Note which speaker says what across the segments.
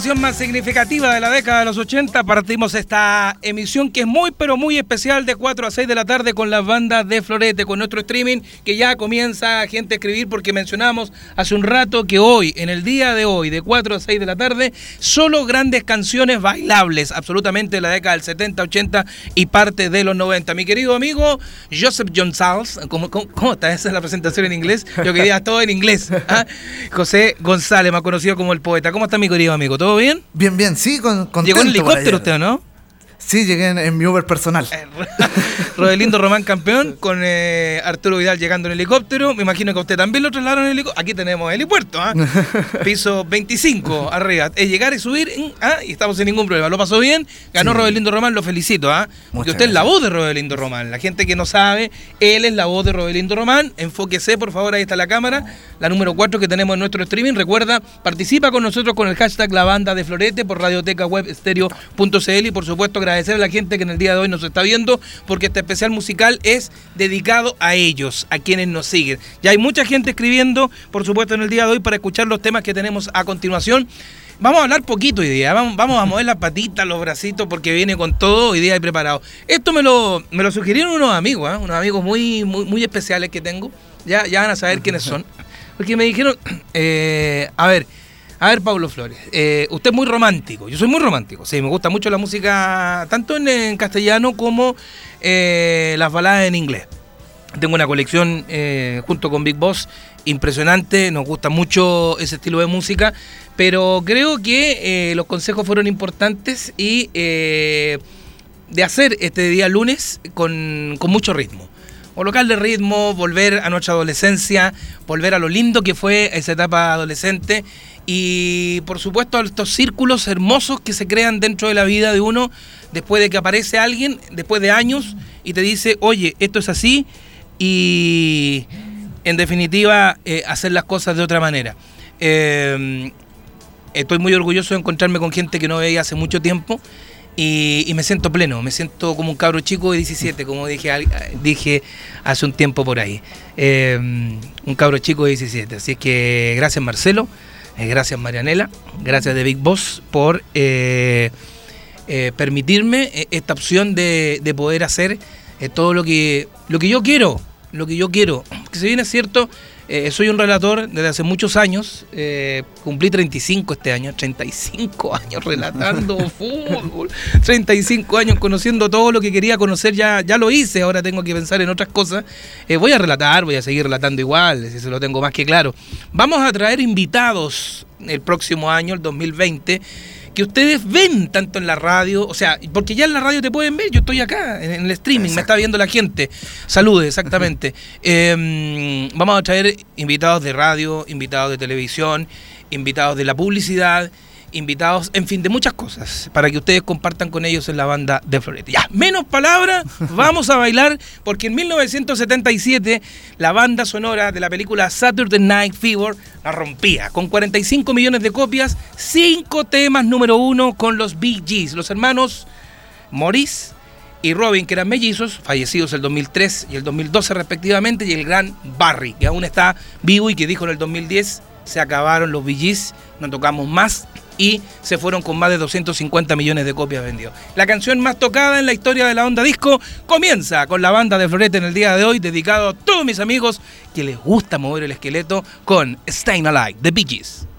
Speaker 1: Canción más significativa de la década de los 80 partimos esta emisión que es muy pero muy especial de 4 a 6 de la tarde con las bandas de Florete, con nuestro streaming que ya comienza gente a escribir porque mencionamos hace un rato que hoy, en el día de hoy, de 4 a 6 de la tarde, solo grandes canciones bailables, absolutamente la década del 70, 80 y parte de los 90. Mi querido amigo Joseph John ¿cómo, cómo, está? Esa es la presentación en inglés. Yo quería todo en inglés. ¿ah? José González, más conocido como el poeta. ¿Cómo está mi querido amigo? ¿Todo bien?
Speaker 2: Bien, bien, sí, con,
Speaker 1: Llegó en helicóptero usted, ¿no?
Speaker 2: Sí, llegué en, mi Uber personal.
Speaker 1: Eh, Rodelindo Román campeón, con eh, Arturo Vidal llegando en helicóptero. Me imagino que usted también lo trasladaron en helicóptero. Aquí tenemos helipuerto, ¿ah? piso 25 arriba. Es llegar y subir ¿ah? y estamos sin ningún problema. Lo pasó bien, ganó Rodelindo Román, lo felicito. ¿ah? Porque usted es la voz de Rodelindo Román. La gente que no sabe, él es la voz de Rodelindo Román. Enfóquese, por favor, ahí está la cámara. La número 4 que tenemos en nuestro streaming. Recuerda, participa con nosotros con el hashtag La Banda de Florete por radioteca web y por supuesto agradecer agradecer a la gente que en el día de hoy nos está viendo, porque este especial musical es dedicado a ellos, a quienes nos siguen. Ya hay mucha gente escribiendo, por supuesto, en el día de hoy para escuchar los temas que tenemos a continuación. Vamos a hablar poquito hoy vamos, vamos a mover las patitas, los bracitos, porque viene con todo hoy y preparado. Esto me lo, me lo sugirieron unos amigos, ¿eh? unos amigos muy, muy, muy especiales que tengo. Ya, ya van a saber quiénes son. Porque me dijeron, eh, a ver, a ver, Pablo Flores, eh, usted es muy romántico. Yo soy muy romántico. Sí, me gusta mucho la música, tanto en, castellano como eh, las baladas en inglés. Tengo una colección eh, junto con Big Boss impresionante. Nos gusta mucho ese estilo de música. Pero creo que los consejos fueron importantes y de hacer este día lunes con, con mucho ritmo colocarle ritmo, volver a nuestra adolescencia, volver a lo lindo que fue esa etapa adolescente y por supuesto estos círculos hermosos que se crean dentro de la vida de uno después de que aparece alguien, después de años, y te dice, oye, esto es así, y en definitiva eh, hacer las cosas de otra manera. Em, estoy muy orgulloso de encontrarme con gente que no veía hace mucho tiempo y, me siento pleno, me siento como un cabro chico de 17, como dije, dije hace un tiempo por ahí. Em, un cabro chico de 17. Así que gracias Marcelo. Eh, gracias Marianela, gracias de Big Boss por eh, eh, permitirme esta opción de, poder hacer todo lo que, lo que yo quiero, lo que yo quiero. Que si bien es cierto, soy un relator desde hace muchos años, cumplí 35 este año, 35 años relatando fútbol, 35 años conociendo todo lo que quería conocer, ya, ya lo hice, ahora tengo que pensar en otras cosas. voy a relatar, voy a seguir relatando igual, si se lo tengo más que claro. Vamos a traer invitados el próximo año, el 2020 que ustedes ven tanto en la radio, o sea, porque ya en la radio te pueden ver, yo estoy acá en, el streaming, me está viendo la gente. Saludes, exactamente. Em, vamos a traer invitados de radio, invitados de televisión, invitados de la publicidad invitados, en fin, de muchas cosas, para que ustedes compartan con ellos en la banda de Florete. Ya, menos palabras, vamos a bailar, porque en 1977 la banda sonora de la película Saturday Night Fever la rompía, con 45 millones de copias, cinco temas número uno con los Bee Gees, los hermanos Maurice y Robin, que eran mellizos, fallecidos el 2003 y el 2012 respectivamente, y el gran Barry, que aún está vivo y que dijo en el 2010, se acabaron los Bee Gees, no tocamos más, y se fueron con más de 250 millones de copias vendidas. La canción más tocada en la historia de la onda disco comienza con la banda de Florete en el día de hoy, dedicado a todos mis amigos que les gusta mover el esqueleto con Staying Alive, The Bee Gees.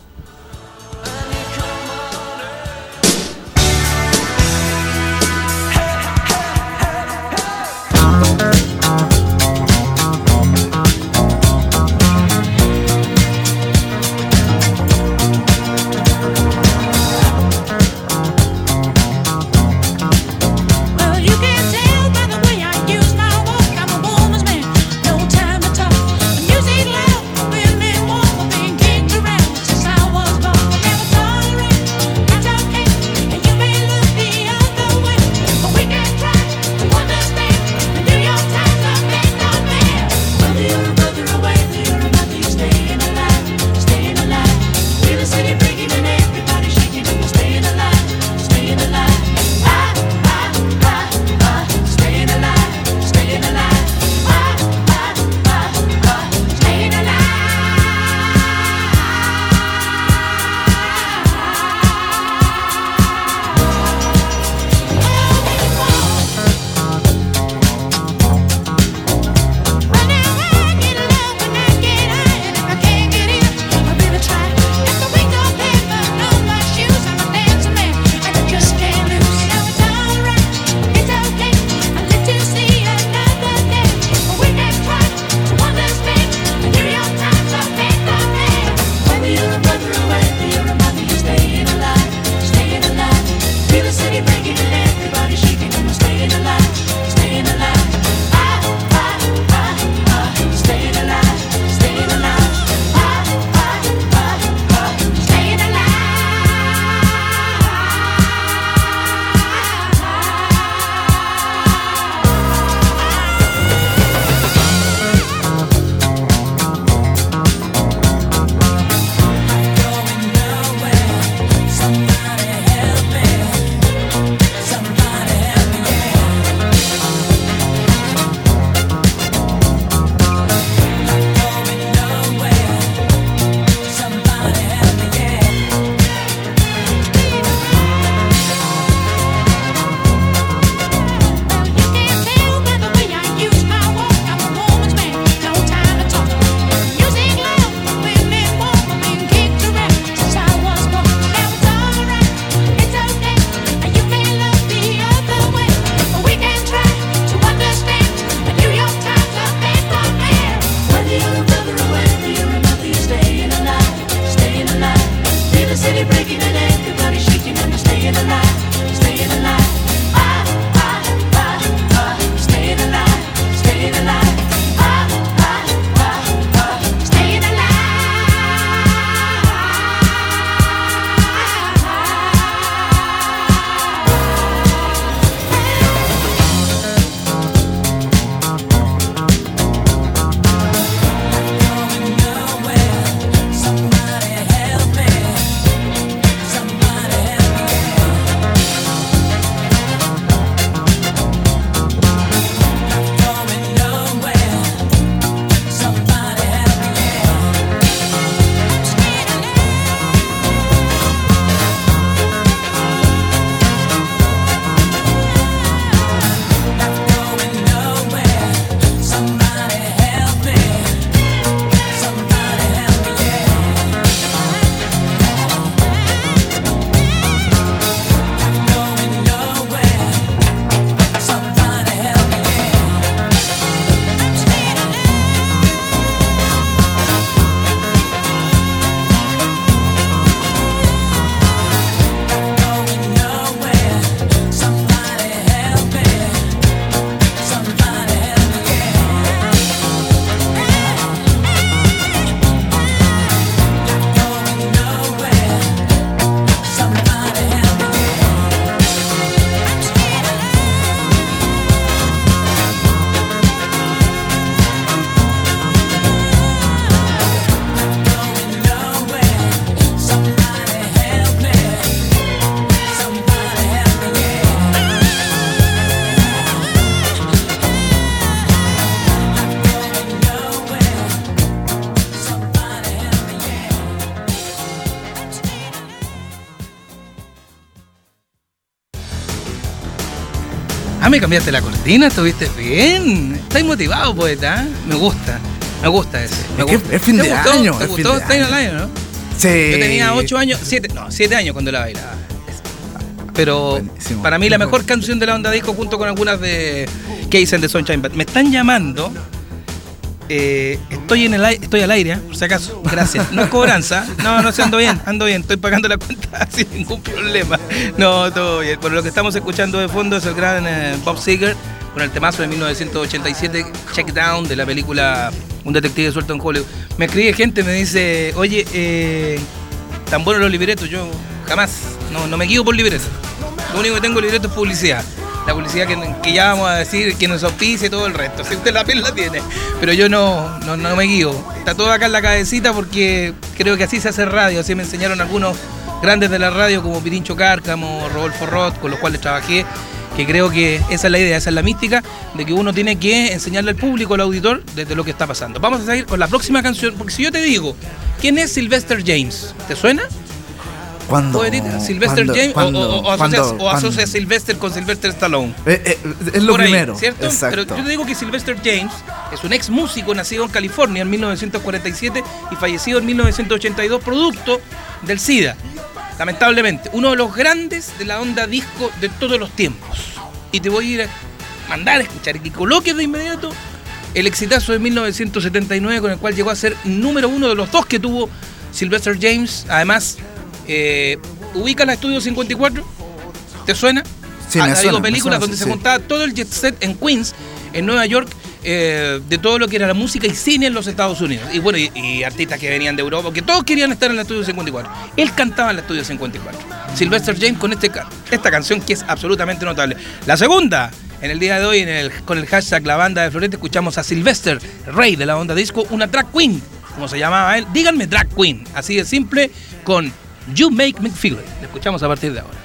Speaker 1: Cambiaste la cortina, estuviste bien. Estás motivado, poeta. ¿eh? Me gusta. Me gusta ese. Me
Speaker 2: Es que
Speaker 1: gusta.
Speaker 2: es fin
Speaker 1: ¿Te
Speaker 2: de
Speaker 1: gustó?
Speaker 2: año,
Speaker 1: ¿Te gustó Stayin'
Speaker 2: año.
Speaker 1: Alive, no?
Speaker 2: Sí.
Speaker 1: Yo tenía 8 años, 7, no, 7 años cuando la bailaba. Pero
Speaker 2: Buenísimo.
Speaker 1: para mí la mejor canción de la onda disco junto con algunas de Case and the Sunshine Band. Me están llamando. eh, estoy en el ai- estoy al aire, ¿eh? por si acaso. Gracias. No es cobranza. No, no sé, ando bien, ando bien. Estoy pagando la cuenta sin ningún problema. No, todo bien. Bueno, lo que estamos escuchando de fondo es el gran eh, Bob Seger con el temazo de 1987, Check Down, de la película Un detective suelto en Hollywood. Me escribe gente, me dice, oye, eh, tan buenos los libretos, yo jamás, no, no me guío por libretos. Lo único que tengo en libreto es publicidad. La publicidad que, ya vamos a decir, que nos auspicia y todo el resto. Si usted la piel la tiene. Pero yo no, no, no me guío. Está todo acá en la cabecita porque creo que así se hace radio. Así me enseñaron algunos grandes de la radio como Pirincho Cárcamo, Rodolfo Roth, con los cuales trabajé. Que creo que esa es la idea, esa es la mística de que uno tiene que enseñarle al público, al auditor, desde lo que está pasando. Vamos a seguir con la próxima canción, porque si yo te digo, ¿quién es Sylvester James? ¿Te suena? Poetita, Sylvester James o- o, o, asocias, o Sylvester con Sylvester Stallone.
Speaker 2: Eh, eh, es lo
Speaker 1: Por ahí,
Speaker 2: primero.
Speaker 1: ¿cierto?
Speaker 2: Exacto.
Speaker 1: Pero yo te digo que Sylvester James es un ex músico nacido en California en 1947 y fallecido en 1982 producto del SIDA. Lamentablemente, uno de los grandes de la onda disco de todos los tiempos. Y te voy a ir a mandar a escuchar y que coloques de inmediato el exitazo de 1979 con el cual llegó a ser número uno de los dos que tuvo Sylvester James. Además, eh, ubica la Estudio 54. ¿Te suena?
Speaker 2: Sí,
Speaker 1: ha,
Speaker 2: me
Speaker 1: ha
Speaker 2: suena, me
Speaker 1: películas
Speaker 2: suena,
Speaker 1: donde
Speaker 2: sí,
Speaker 1: se
Speaker 2: sí.
Speaker 1: juntaba todo el jet set en Queens, en Nueva York, eh, de todo lo que era la música y cine en los Estados Unidos. Y bueno, y, artistas que venían de Europa, que todos querían estar en la Estudio 54. Él cantaba en la Estudio 54. Sylvester James con este, esta canción que es absolutamente notable. La segunda, en el día de hoy, el- con el hashtag La Banda de Florete, escuchamos a Sylvester, rey de la onda disco, una drag queen, como se llamaba él. Díganme drag queen, así de simple, con You Make Me Feel. La escuchamos a partir de ahora.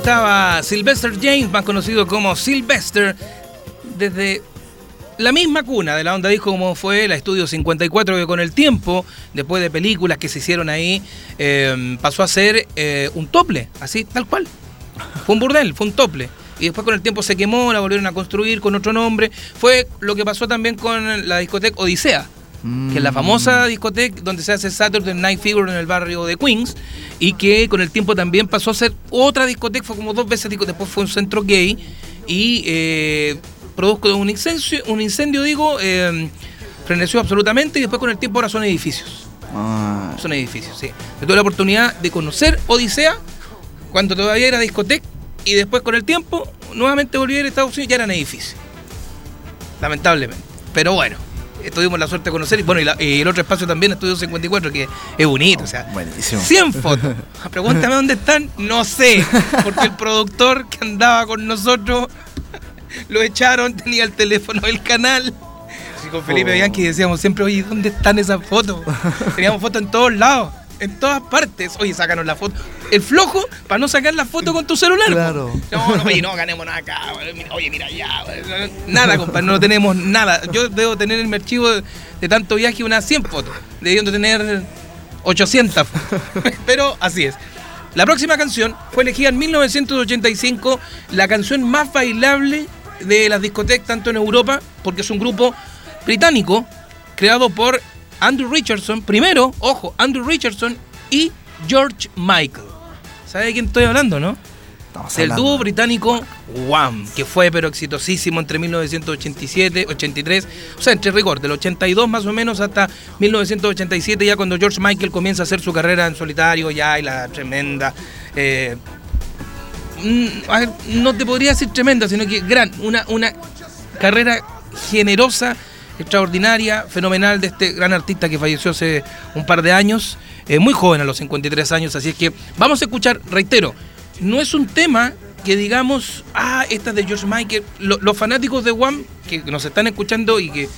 Speaker 1: Estaba Sylvester James, más conocido como Sylvester, desde la misma cuna de la onda dijo como fue la Estudio 54 que con el tiempo, después de películas que se hicieron ahí, eh, pasó a ser eh, un tople, así, tal cual. Fue un burdel, fue un tople. Y después con el tiempo se quemó, la volvieron a construir con otro nombre. Fue lo que pasó también con la discoteca Odisea, que es la famosa discoteca donde se hace Saturday Night Fever en el barrio de Queens y que con el tiempo también pasó a ser otra discoteca, fue como dos veces, después fue un centro gay y eh, produjo un incendio, un incendio digo, eh, freneció absolutamente y después con el tiempo ahora son edificios.
Speaker 2: Ah,
Speaker 1: Son edificios, sí. Yo tuve la oportunidad de conocer Odisea cuando todavía era discoteca y después con el tiempo nuevamente volví a ir a Estados Unidos y ya eran edificios. Lamentablemente. Pero bueno, tuvimos la suerte de conocer y bueno, y, la- y el otro espacio también, Estudio 54, que es bonito, o sea,
Speaker 2: buenísimo.
Speaker 1: 100 fotos. Pregúntame dónde están, no sé, porque el productor que andaba con nosotros lo echaron, tenía el teléfono del canal. Y con Felipe
Speaker 2: Oh.
Speaker 1: Bianchi decíamos siempre, oye, ¿dónde están esas fotos? Teníamos fotos en todos lados, en todas partes. Oye, sácanos la foto. El flojo, para no sacar la foto con tu celular. po.
Speaker 2: Claro.
Speaker 1: No, no, oye, no, ganemos nada acá. Oye, mira allá. Nada, compadre, no tenemos nada. Yo debo tener en mi archivo de, de tanto viaje unas 100 fotos. Debiendo tener 800. Pero así es. La próxima canción fue elegida en 1985, la canción más bailable de las discotecas, tanto en Europa, porque es un grupo británico creado por Andrew Richardson, primero, ojo, Andrew Richardson y George Michael. ¿Sabe de quién estoy hablando, no?
Speaker 2: Estamos
Speaker 1: Del
Speaker 2: hablando.
Speaker 1: dúo británico Wham, que fue pero exitosísimo entre 1987, 83, o sea, entre rigor, del 82 más o menos hasta 1987, ya cuando George Michael comienza a hacer su carrera en solitario, ya y la tremenda. eh, mm, no te podría decir tremenda, sino que gran, una, una carrera generosa, extraordinaria, fenomenal de este gran artista que falleció hace un par de años, eh, muy joven a los 53 años, así es que vamos a escuchar, reitero, no es un tema que digamos, ah, esta es de George Michael, Lo- los fanáticos de One que nos están escuchando y que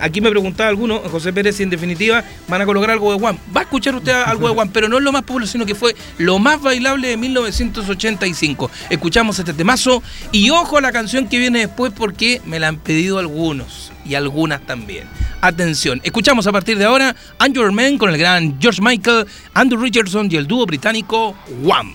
Speaker 1: aquí me preguntaba alguno, José Pérez, si en definitiva van a colocar algo de One. Va a escuchar usted algo de One, pero no es lo más popular, sino que fue lo más bailable de 1985. Escuchamos este temazo y ojo a la canción que viene después porque me la han pedido algunos y algunas también. Atención, escuchamos a partir de ahora Your Man con el gran George Michael, Andrew Richardson y el dúo británico One.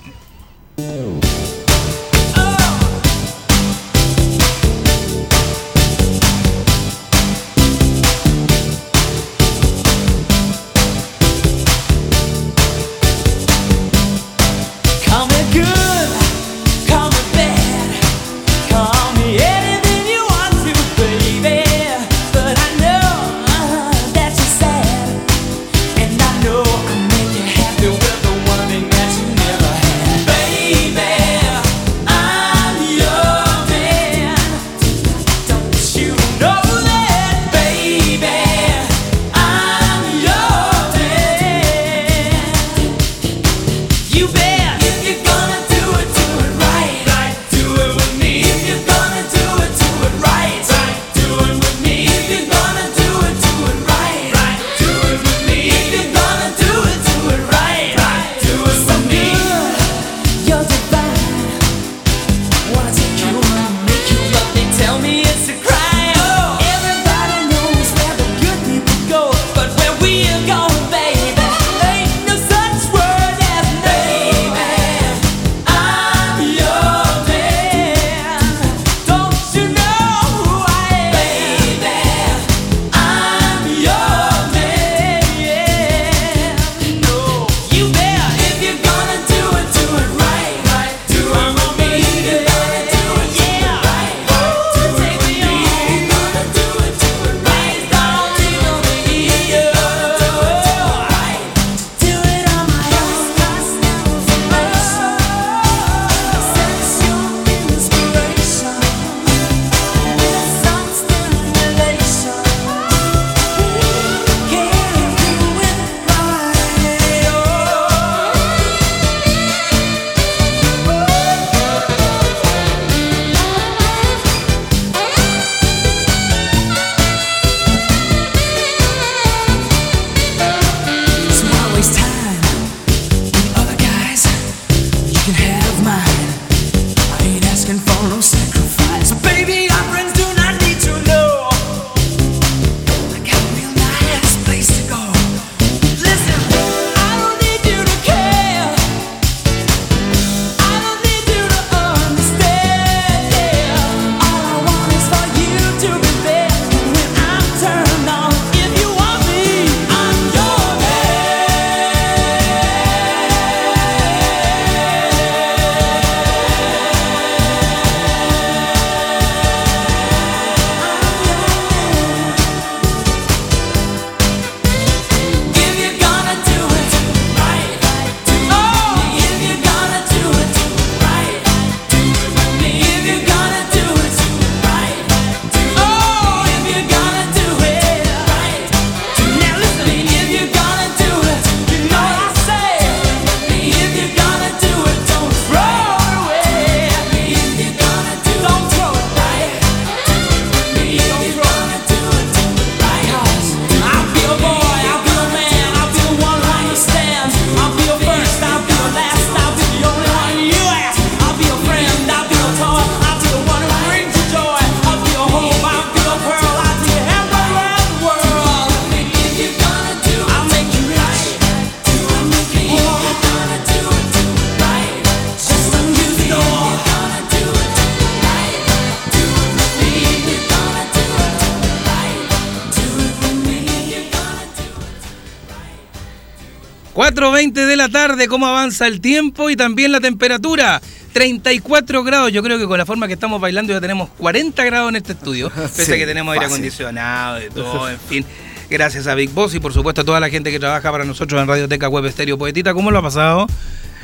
Speaker 1: Tarde, cómo avanza el tiempo y también la temperatura. 34 grados, yo creo que con la forma que estamos bailando ya tenemos 40 grados en este estudio, pese
Speaker 2: Sí,
Speaker 1: a que tenemos aire acondicionado y todo, en fin. Gracias a Big Boss y por supuesto a toda la gente que trabaja para nosotros en Radioteca Web Estéreo Poetita. ¿Cómo lo ha pasado?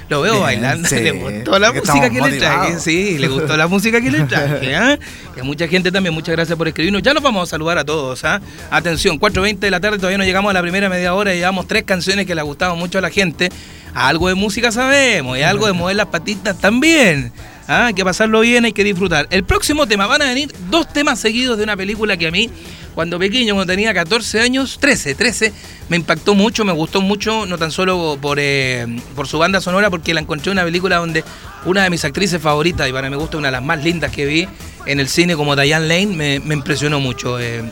Speaker 1: Lo veo
Speaker 2: Bien,
Speaker 1: bailando,
Speaker 2: sí.
Speaker 1: le gustó la
Speaker 2: Es que
Speaker 1: música que
Speaker 2: estamos
Speaker 1: le traje, sí, le gustó la música que le traje, ¿ah? Y a mucha gente también, muchas gracias por escribirnos. Ya los vamos a saludar a todos, ¿ah? Atención, 4.20 de la tarde, todavía no llegamos a la primera media hora y llevamos tres canciones que le gustaban mucho a la gente. Algo de música sabemos y algo de mover las patitas también. ¿ah? Hay que pasarlo bien, hay que disfrutar. El próximo tema, van a venir dos temas seguidos de una película que a mí, cuando pequeño, cuando tenía 14 años, 13, 13, me impactó mucho, me gustó mucho, no tan solo por, eh, por su banda sonora, porque la encontré en una película donde una de mis actrices favoritas, y para mi gusto una de las más lindas que vi en el cine, como Diane Lane, me, me impresionó mucho. eh,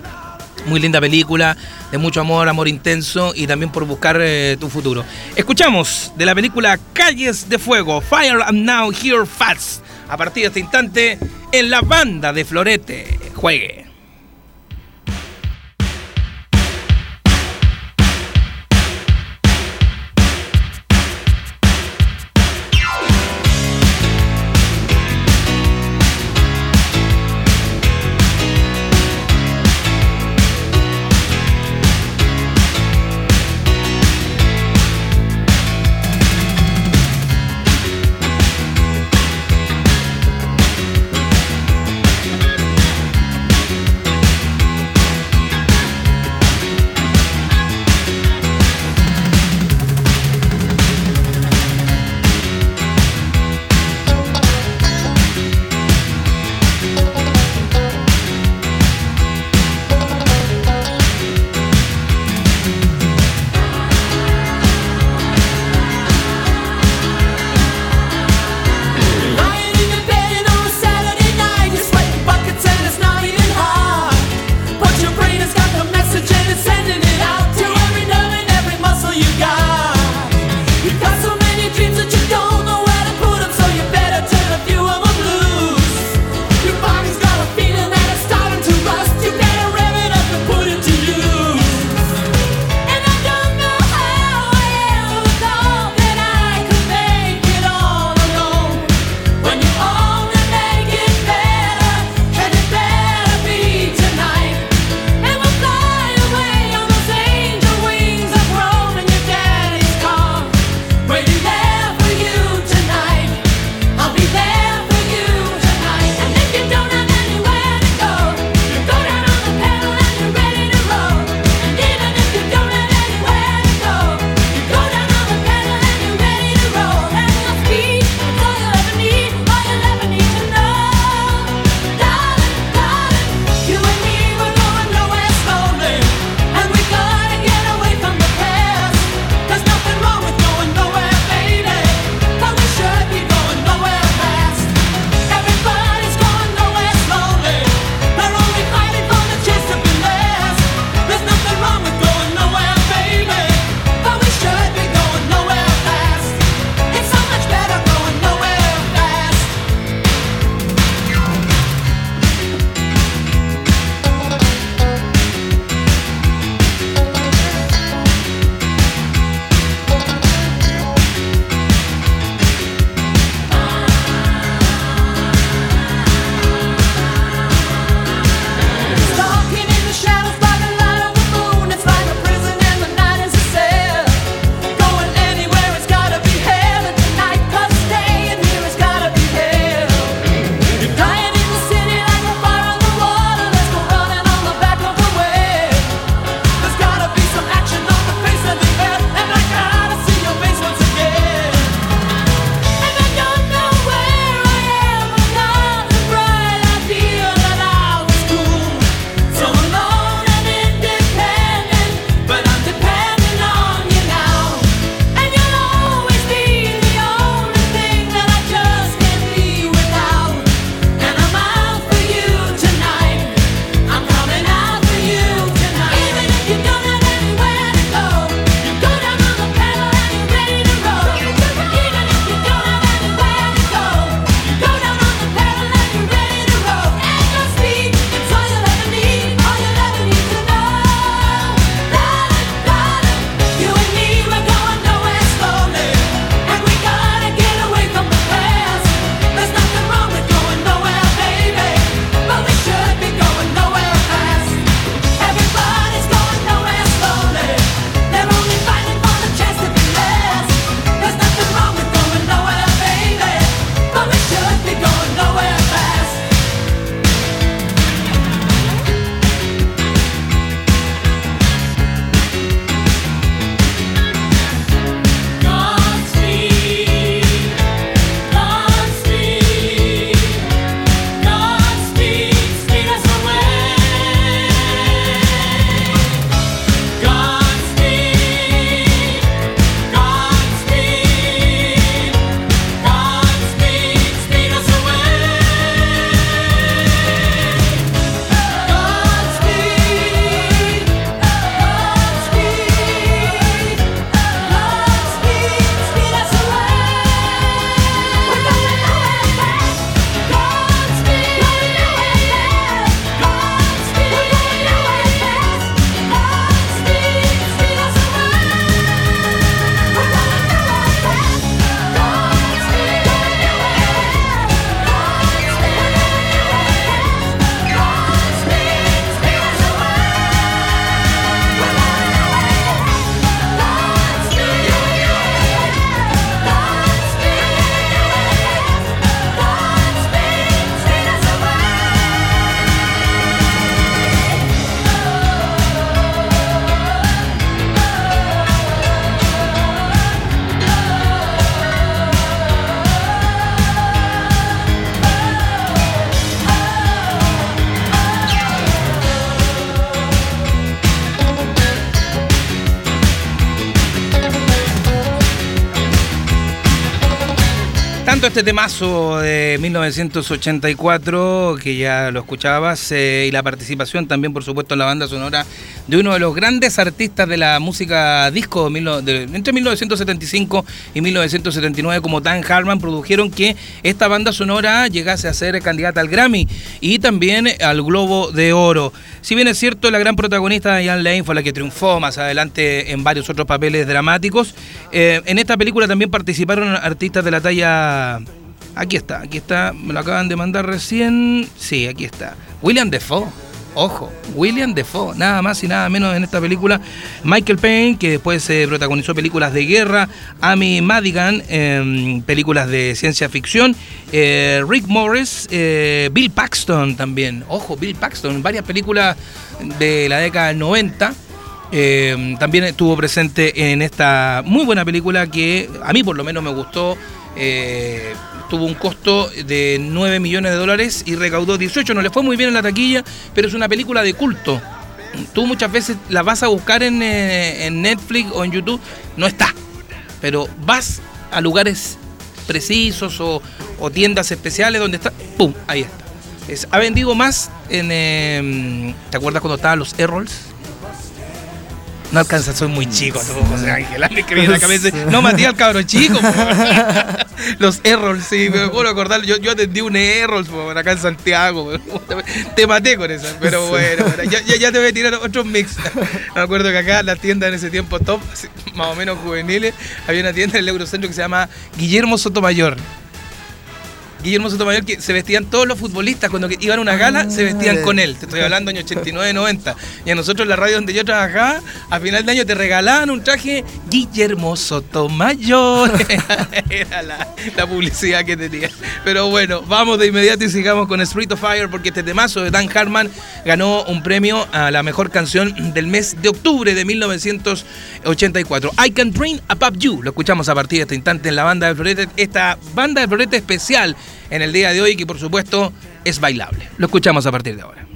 Speaker 1: muy linda película, de mucho amor, amor intenso y también por buscar eh, tu futuro. Escuchamos de la película Calles de Fuego, Fire and Now Here Fast, a partir de este instante en la banda de Florete. Juegue. Tanto, este temazo de 1984, que ya lo escuchabas, eh, y la participación también, por supuesto, en la banda sonora de uno de los grandes artistas de la música disco entre 1975 y 1979, como Dan Harman, produjeron que esta banda sonora llegase a ser candidata al Grammy y también al Globo de Oro. Si bien es cierto, la gran protagonista Diane Lane fue la que triunfó más adelante en varios otros papeles dramáticos, eh, en esta película también participaron artistas de la talla... Aquí está, aquí está, me lo acaban de mandar recién. Sí, aquí está. William Defoe. Ojo, William Defoe, nada más y nada menos en esta película. Michael Payne, que después eh, protagonizó películas de guerra. Amy Madigan, en películas de ciencia ficción. eh, Rick Morris, eh, Bill Paxton también. Ojo, Bill Paxton, varias películas de la década del 90. Eh, también estuvo presente en esta muy buena película que a mí por lo menos me gustó. Eh, tuvo un costo de 9 millones de dólares y recaudó 18. No le fue muy bien en la taquilla, pero es una película de culto. Tú muchas veces la vas a buscar en, eh, en Netflix o en YouTube, no está. Pero vas a lugares precisos o, o tiendas especiales donde está, ¡pum! Ahí está. Es- ha vendido más en... eh, ¿Te acuerdas cuando estaban los Errols? No alcanza, soy muy chico, que viene la cabeza. No, Matías, el cabro chico. Los Errols, sí, me puedo acordar. Yo, yo atendí un Errols acá en Santiago. Te maté con esa, pero bueno, ya, ya- te voy a tirar otros mix. Me acuerdo que acá las tiendas en ese tiempo top, más o menos juveniles, había una tienda en el Eurocentro que se llama Guillermo Sotomayor. Guillermo Sotomayor, que se vestían todos los futbolistas cuando iban a una gala, se vestían con él. Te estoy hablando año 89, 90. Y a nosotros en la radio donde yo trabajaba, a final de año te regalaban un traje Guillermo Sotomayor. Era la, la publicidad que tenía. Pero bueno, vamos de inmediato y sigamos con Street of Fire, porque este temazo de Dan Hartman ganó un premio a la mejor canción del mes de octubre de 1984. I Can Dream About You. Lo escuchamos a partir de este instante en la banda de Florete. Esta banda de Florete especial en el día de hoy, que por supuesto es bailable. Lo escuchamos a partir de ahora.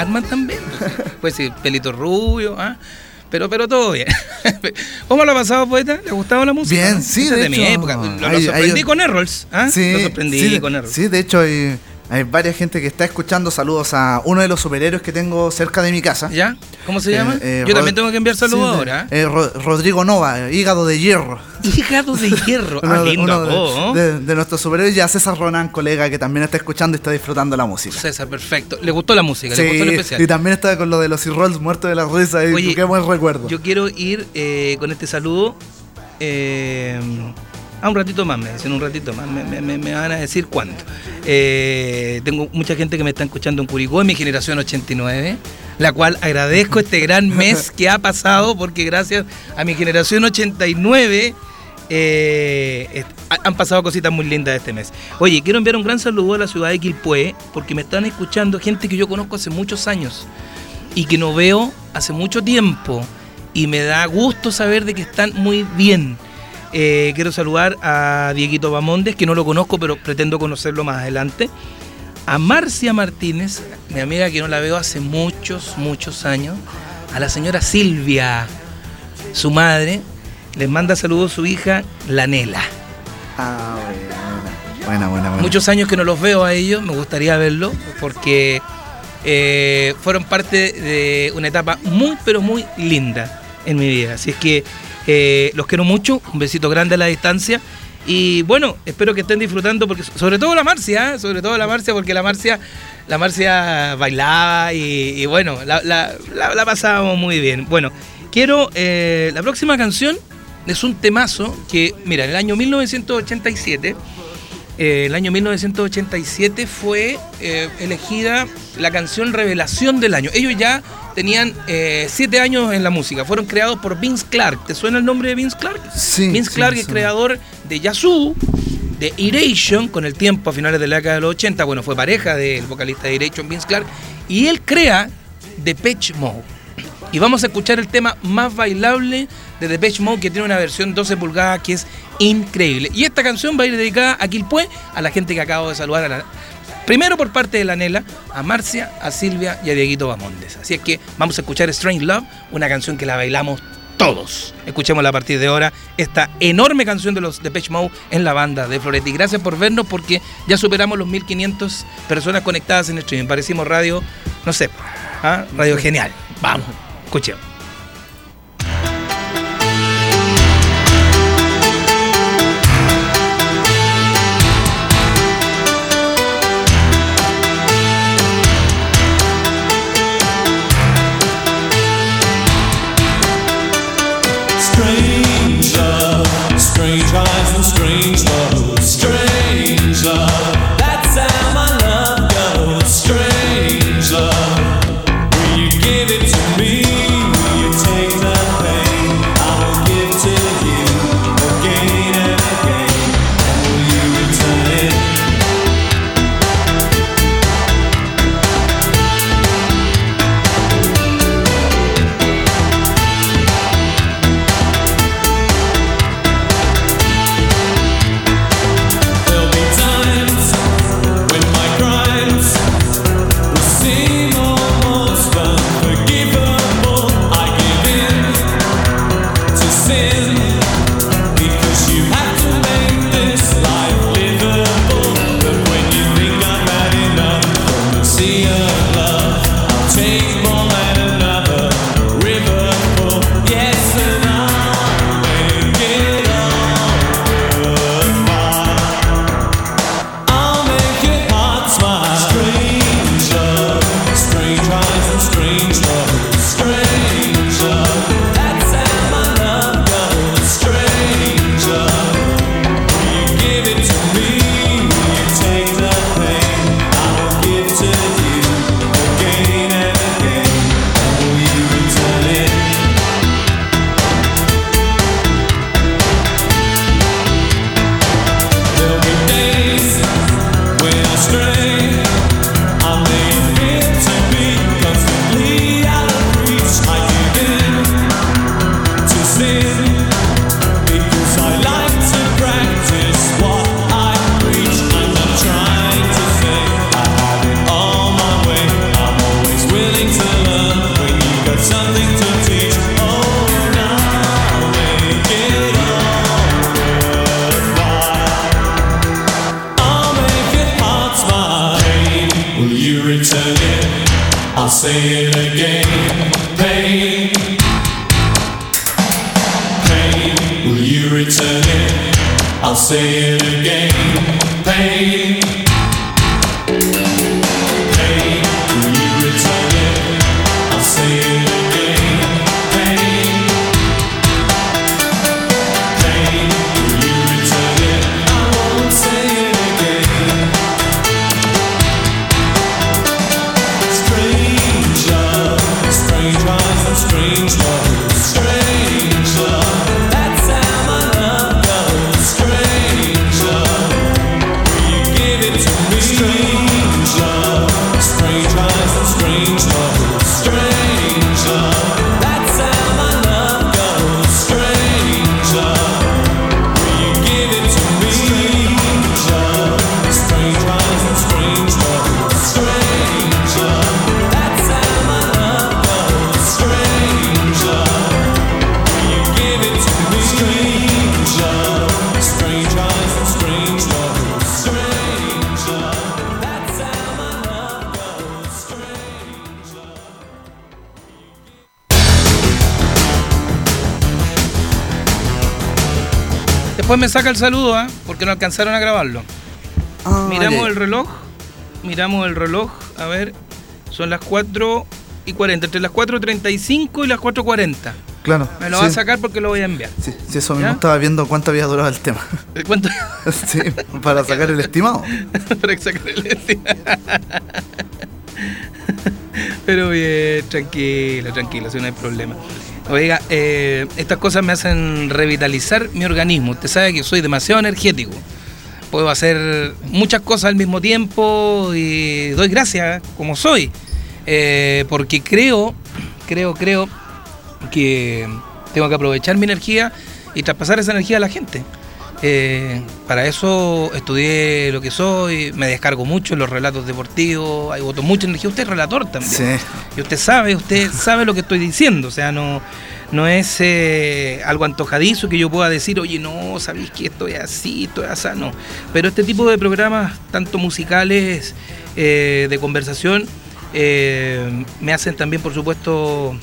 Speaker 1: Hartman también. Pues sí, pelito rubio, ¿ah? Pero, pero todo bien. ¿Cómo lo ha pasado, poeta? ¿Le ha gustado la música?
Speaker 2: Bien, sí,
Speaker 1: Esa
Speaker 2: de
Speaker 1: de mi
Speaker 2: hecho,
Speaker 1: época. Lo, lo
Speaker 2: hay-
Speaker 1: sorprendí
Speaker 2: hay-
Speaker 1: con Errols. ¿ah?
Speaker 2: Sí,
Speaker 1: Lo sorprendí
Speaker 2: sí,
Speaker 1: con Errols.
Speaker 2: Sí, de hecho hay, hay varias gente que está escuchando. Saludos a uno de los superhéroes que tengo cerca de mi casa.
Speaker 1: ¿Ya? ¿Cómo se
Speaker 2: Eh,
Speaker 1: llama?
Speaker 2: eh,
Speaker 1: Yo
Speaker 2: Rod-
Speaker 1: también tengo que enviar saludos
Speaker 2: sí,
Speaker 1: ahora. ¿ah?
Speaker 2: eh, Ro- Rodrigo Nova, hígado de hierro.
Speaker 1: Hígado de hierro.
Speaker 2: Uno
Speaker 1: Ah, lindo
Speaker 2: de-
Speaker 1: ¿no?
Speaker 2: de, de nuestros superhéroes y a César Ronan, colega que también está escuchando y está disfrutando la música.
Speaker 1: César, perfecto. ¿Le gustó la música? ¿Le gustó el especial?
Speaker 2: y también está con lo de los E-Rolls muertos de la risa y
Speaker 1: Oye,
Speaker 2: qué buen recuerdo.
Speaker 1: Yo quiero ir eh, con este saludo eh, a un ratito más, me dicen un ratito más, me, me- van a decir cuándo. Eh, tengo mucha gente que me está escuchando en Curicó, en mi generación 89, la cual agradezco este gran mes que ha pasado, porque gracias a mi generación 89 eh, han pasado cositas muy lindas este mes. Oye, quiero enviar un gran saludo a la ciudad de Quilpué, porque me están escuchando gente que yo conozco hace muchos años y que no veo hace mucho tiempo y me da gusto saber de que están muy bien. Eh, quiero saludar a Dieguito Bamondes, que no lo conozco, pero pretendo conocerlo más adelante. A Marcia Martínez, mi amiga que no la veo hace muchos, muchos años. A la señora Silvia, su madre. Les manda saludos su hija, la Nela.
Speaker 2: Ah, buena, buena, buena. buena.
Speaker 1: Muchos años que no los veo a ellos, me gustaría verlos, porque eh, fueron parte de una etapa muy, pero muy linda en mi vida. Así es que eh, los quiero mucho, un besito grande a la distancia. Y bueno, espero que estén disfrutando, porque sobre todo la Marcia, ¿eh? sobre todo la Marcia, porque la Marcia, la Marcia bailaba y, bueno, la, la- la- pasábamos muy bien. Bueno, quiero, eh, la próxima canción es un temazo que, mira, en el año 1987 eh, el año 1987 fue elegida la canción Revelación del Año. Ellos ya tenían eh, siete años en la música. Fueron creados por Vince Clark. ¿Te suena el nombre de Vince Clark?
Speaker 2: Sí,
Speaker 1: Vince
Speaker 2: sí,
Speaker 1: Clark es creador de Yazoo, de Iration, con el tiempo a finales de la década de los 80. Bueno, fue pareja del vocalista de Iration, Vince Clark. Y él crea Depeche Mode. Y vamos a escuchar el tema más bailable de Depeche Mode, que tiene una versión 12 pulgadas que es increíble. Y esta canción va a ir dedicada a Quilpue, a la gente que acabo de saludar. A la- primero por parte de la Nela, a Marcia, a Silvia y a Dieguito Bamondes. Así es que vamos a escuchar Strange Love, una canción que la bailamos todos. Escuchémosla a partir de ahora, esta enorme canción de los Depeche Mode en la banda de Floretti. Gracias por vernos porque ya superamos los 1500 personas conectadas en el streaming. Parecimos radio, no sé, ¿ah? radio genial. Vamos, escuchemos.
Speaker 3: Me
Speaker 1: saca el saludo, ¿ah? Porque no alcanzaron a grabarlo.
Speaker 2: Ah,
Speaker 1: Miramos el reloj. Miramos el reloj. A ver, son las 4 y 40. Entre las 4.35 y las 4.40.
Speaker 2: Claro.
Speaker 1: Me lo
Speaker 2: sí.
Speaker 1: va a sacar porque lo voy a enviar.
Speaker 2: Sí, sí, eso mismo estaba viendo cuánto había durado el tema.
Speaker 1: ¿El cuánto?
Speaker 2: sí, para sacar el estimado.
Speaker 1: Para sacar el este. Pero bien, tranquilo, tranquilo, si no hay problema. Oiga, eh, estas cosas me hacen revitalizar mi organismo. Usted sabe que soy demasiado energético. Puedo hacer muchas cosas al mismo tiempo y doy gracias como soy. Eh, porque creo, creo, creo que tengo que aprovechar mi energía y traspasar esa energía a la gente. Eh, para eso estudié lo que soy, me descargo mucho en los relatos deportivos, hay voto mucha energía. Usted es relator también.
Speaker 2: Sí.
Speaker 1: Y usted sabe, usted sabe lo que estoy diciendo. O sea, no, no es eh, algo antojadizo que yo pueda decir, oye, no, sabéis que esto es así, esto es así, no. Pero este tipo de programas, tanto musicales, eh, de conversación, me hacen también, por supuesto,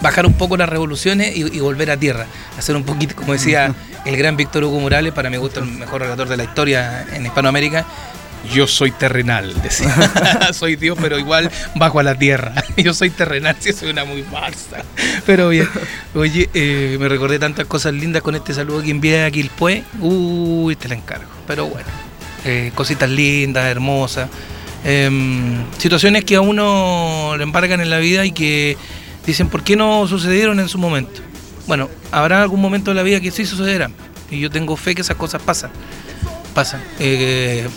Speaker 1: bajar un poco las revoluciones y, y volver a tierra. Hacer un poquito, como decía el gran Víctor Hugo Morales, para mi gusto el mejor relator de la historia en Hispanoamérica. Yo soy terrenal, decía. soy Dios, pero igual bajo a la tierra. Yo soy terrenal, si suena muy farsa. Pero bien. Oye, eh, me recordé tantas cosas lindas con este saludo que envié a Quilpue. Uy, te la encargo. Pero bueno, eh, cositas lindas, hermosas. Em, situaciones que a uno le embargan en la vida y que dicen, ¿por qué no sucedieron en su momento? Bueno, habrá algún momento de la vida que sí sucederán. Y yo tengo fe que esas cosas pasan. Pasan. Eh,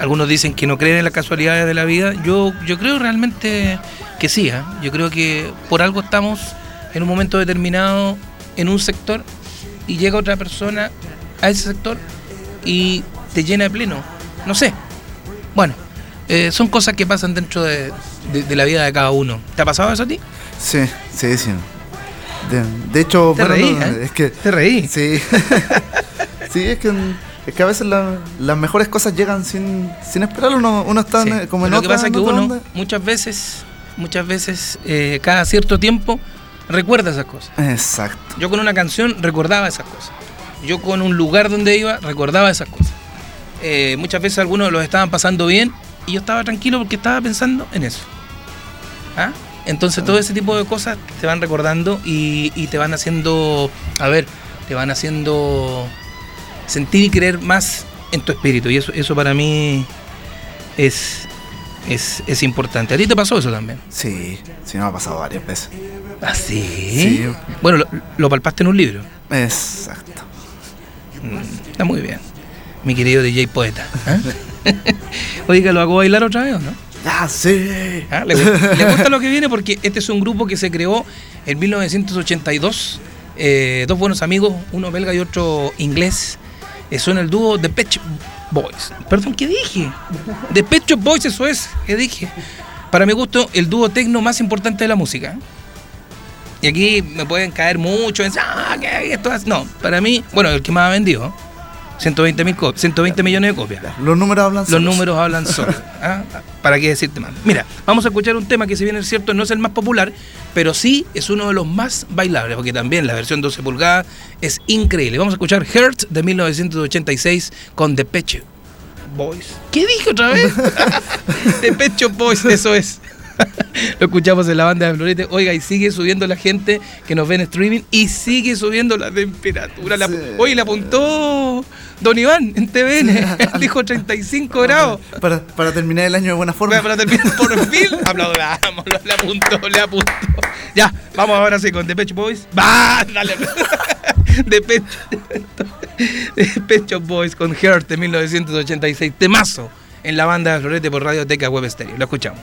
Speaker 1: algunos dicen que no creen en las casualidades de la vida. Yo, yo creo realmente que sí. ¿eh? Yo creo que por algo estamos en un momento determinado en un sector y llega otra persona a ese sector y te llena de pleno. No sé. Bueno, eh, son cosas que pasan dentro de, de- de la vida de cada uno. ¿Te ha pasado eso a ti?
Speaker 2: Sí, sí, sí. De, de hecho,
Speaker 1: Te
Speaker 2: bueno,
Speaker 1: reí,
Speaker 2: no,
Speaker 1: ¿eh?
Speaker 2: es que.
Speaker 1: Te reí.
Speaker 2: Sí. sí, es que, es que a veces la- las mejores cosas llegan sin, sin esperarlo. Uno, uno está
Speaker 1: Sí.
Speaker 2: en- como en
Speaker 1: lo que pasa es que uno
Speaker 2: onda.
Speaker 1: muchas veces, muchas veces, eh, cada cierto tiempo, recuerda esas cosas.
Speaker 2: Exacto.
Speaker 1: Yo con una canción recordaba esas cosas. Yo con un lugar donde iba recordaba esas cosas. Eh, muchas veces algunos los estaban pasando bien y yo estaba tranquilo porque estaba pensando en eso. ¿Ah? Entonces todo ese tipo de cosas te van recordando y, y te van haciendo, a ver, te van haciendo sentir y creer más en tu espíritu. Y eso, eso para mí es, es, es importante. ¿A ti te pasó eso también?
Speaker 2: Sí, sí, me ha pasado varias veces.
Speaker 1: ¿Ah, sí?
Speaker 2: Sí.
Speaker 1: Bueno, lo, lo palpaste en un libro.
Speaker 2: Exacto.
Speaker 1: Está muy bien. Mi querido DJ Poeta. ¿ah? Oiga, ¿lo hago bailar otra vez o no?
Speaker 2: Ya, sí.
Speaker 1: ¿Ah? ¿Le, gu- le gusta lo que viene? Porque este es un grupo que se creó en 1982. Eh, dos buenos amigos, uno belga y otro inglés. Eh, son el dúo The Pet Boys. Perdón, ¿qué dije? The Pet Boys, eso es, ¿qué dije? Para mi gusto, el dúo tecno más importante de la música. Y aquí me pueden caer mucho ah. No, para mí, bueno, el que más ha vendido. 120, mil co- 120 millones de copias.
Speaker 2: Los números hablan
Speaker 1: Los
Speaker 2: solos.
Speaker 1: números hablan solos. ¿ah? ¿Para qué decirte más? Mira, vamos a escuchar un tema que si bien es cierto no es el más popular, pero sí es uno de los más bailables, porque también la versión 12 pulgadas es increíble. Vamos a escuchar Hurt de 1986 con The Pecho Boys. ¿Qué dije otra vez? The Pecho Boys, eso es. Lo escuchamos en la banda de Florete. Oiga, y sigue subiendo la gente que nos ve en streaming y sigue subiendo la temperatura. La-
Speaker 2: Sí.
Speaker 1: Oye, le apuntó Don Iván en TVN. Dijo 35 grados.
Speaker 2: Para, para terminar el año de buena forma.
Speaker 1: Para, para terminar por fin, aplaudamos, le apuntó, le apuntó. Ya, vamos ahora sí con The Pet Boys. Va, dale. Shop Boys con Heart de 1986. Temazo en la banda de Florete por Radio Teca Web Stereo. Lo escuchamos.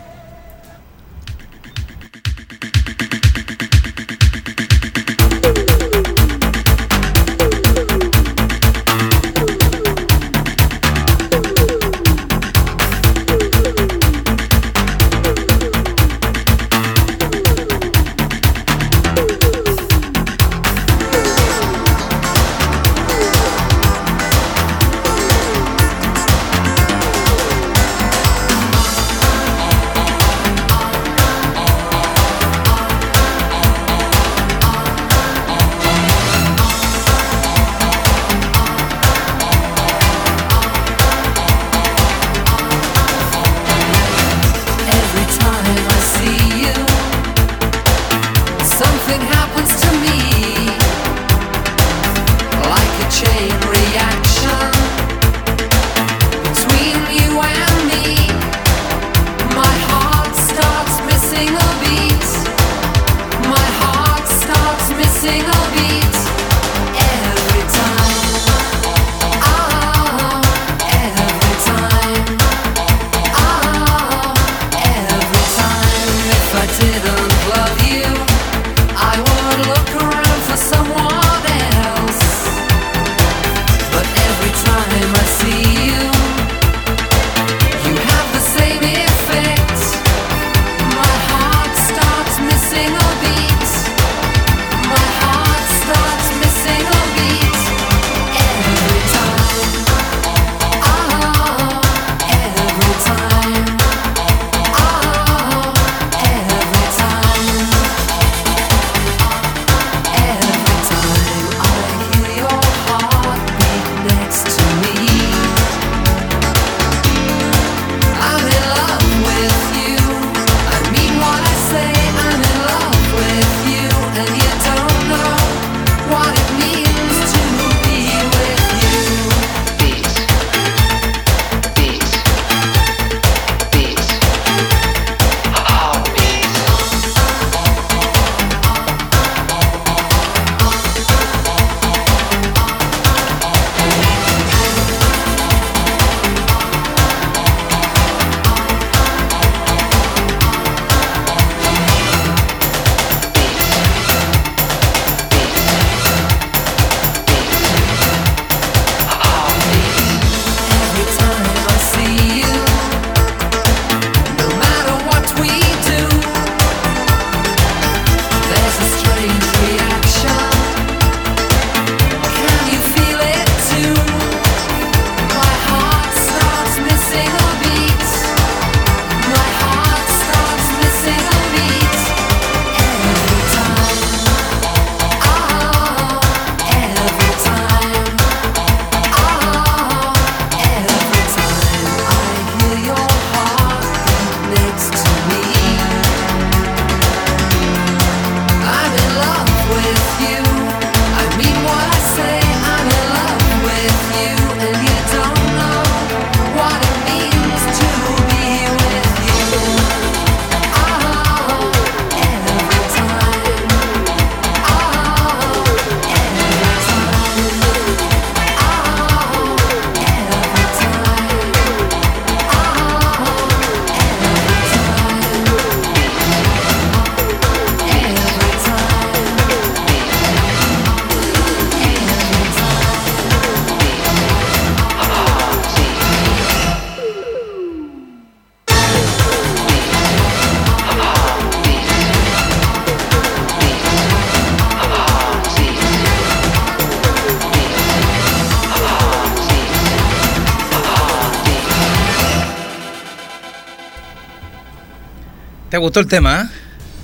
Speaker 1: Gustó el tema? ah?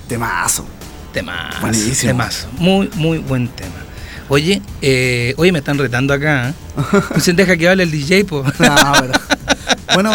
Speaker 2: Temazo.
Speaker 1: Temazo.
Speaker 2: Buenísimo.
Speaker 1: Temazo. Muy, muy buen tema. Oye, eh, oye, me están retando acá. ¿eh? Dicen, deja que hable el DJ, po.
Speaker 2: No, pero- Bueno,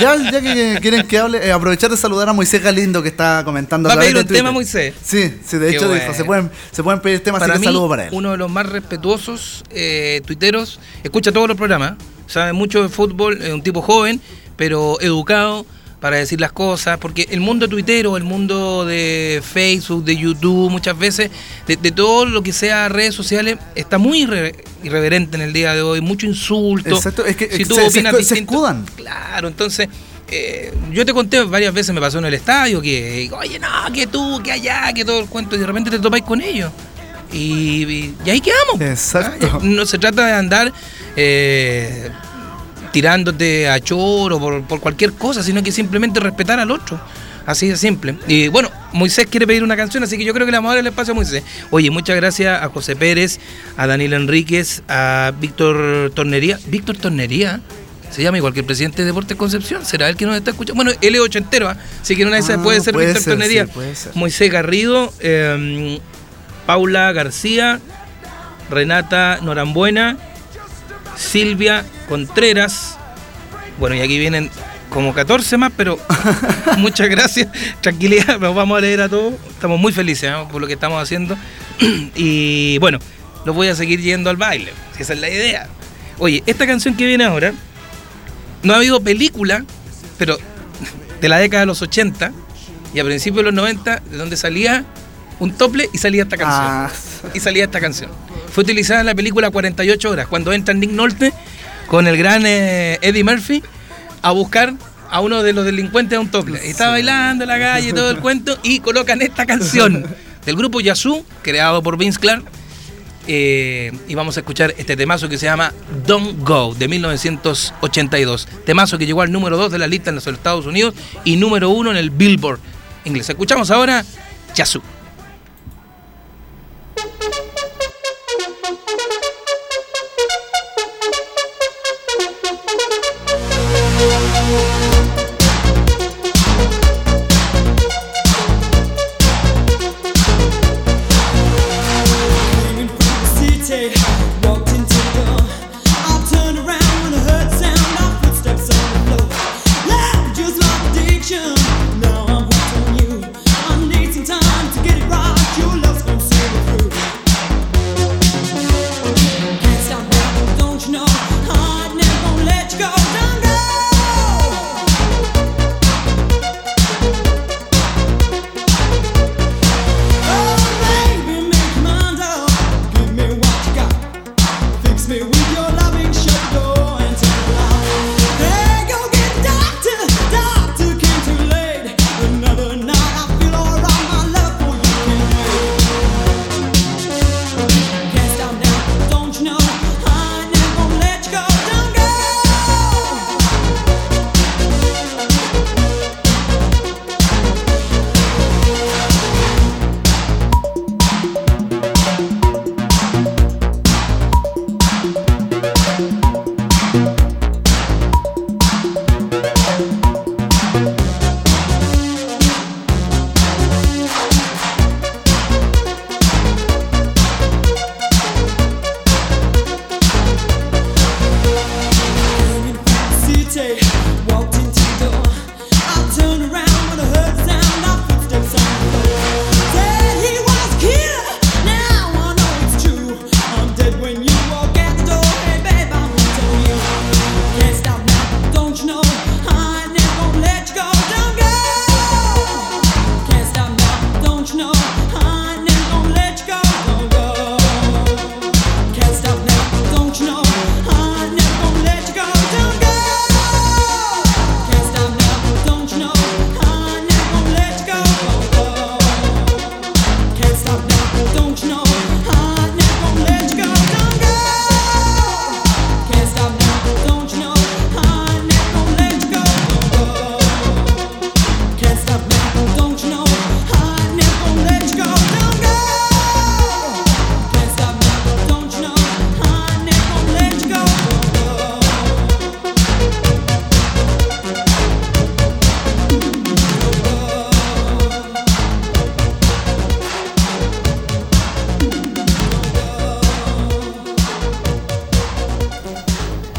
Speaker 2: ya, ya que quieren que hable, eh, aprovechar de saludar a Moisés Galindo que está comentando.
Speaker 1: ¿Va a pedir un tema, Moisés?
Speaker 2: Sí, sí, de
Speaker 1: Qué
Speaker 2: hecho
Speaker 1: bueno.
Speaker 2: dijo, se pueden, se pueden pedir temas, así
Speaker 1: para
Speaker 2: que
Speaker 1: mí,
Speaker 2: saludo para él.
Speaker 1: uno de los más respetuosos eh, tuiteros. Escucha todos los programas, sabe mucho de fútbol, es un tipo joven, pero educado para decir las cosas, porque el mundo tuitero, el mundo de Facebook, de YouTube, muchas veces, de, de todo lo que sea redes sociales, está muy irre- irreverente en el día de hoy, mucho insulto.
Speaker 2: Exacto, es que
Speaker 1: Si tú
Speaker 2: se- se
Speaker 1: opinas
Speaker 2: se
Speaker 1: distinto-
Speaker 2: escudan.
Speaker 1: Claro, entonces, eh, yo te conté varias veces, me pasó en el estadio, que, oye, no, que tú, que allá, que todo el cuento, y de repente te topáis con ellos. Y, y- y ahí quedamos.
Speaker 2: Exacto.
Speaker 1: Ah, No se trata de andar eh, tirándote a choro por, por cualquier cosa, sino que simplemente respetar al otro. Así de simple. Y bueno, Moisés quiere pedir una canción, así que yo creo que le vamos a dar el espacio a Moisés. Oye, muchas gracias a José Pérez, a Daniel Enríquez, a Víctor Tornería. Víctor Tornería. Se llama igual que el presidente de Deportes Concepción. ¿Será él que nos está escuchando? Bueno, él es ochentero, ¿ah? así que una de esas
Speaker 2: Ah,
Speaker 1: puede ser
Speaker 2: puede
Speaker 1: Víctor
Speaker 2: ser,
Speaker 1: Tornería.
Speaker 2: sí, puede ser.
Speaker 1: Moisés Garrido, eh, Paula García, Renata Norambuena, Silvia Contreras. Bueno, y aquí vienen como 14 más, pero muchas gracias. Tranquilidad, nos vamos a leer a todos. Estamos muy felices ¿eh? por lo que estamos haciendo. y bueno, los voy a seguir yendo al baile. si Esa es la idea. Oye, esta canción que viene ahora, no ha habido película, pero de la década de los 80 y a principios de los 90, de donde salía un tople y salía esta canción
Speaker 2: Ah,
Speaker 1: y salía esta canción. Fue utilizada en la película 48 horas, cuando entra Nick Nolte con el gran eh, Eddie Murphy a buscar a uno de los delincuentes a un tople. Y estaba bailando en la calle y todo el cuento y colocan esta canción del grupo Yazoo, creado por Vince Clark. eh, y vamos a escuchar este temazo que se llama Don't Go de 1982. Temazo que llegó al número 2 de la lista en los Estados Unidos y número 1 en el Billboard inglés. Escuchamos ahora Yazoo.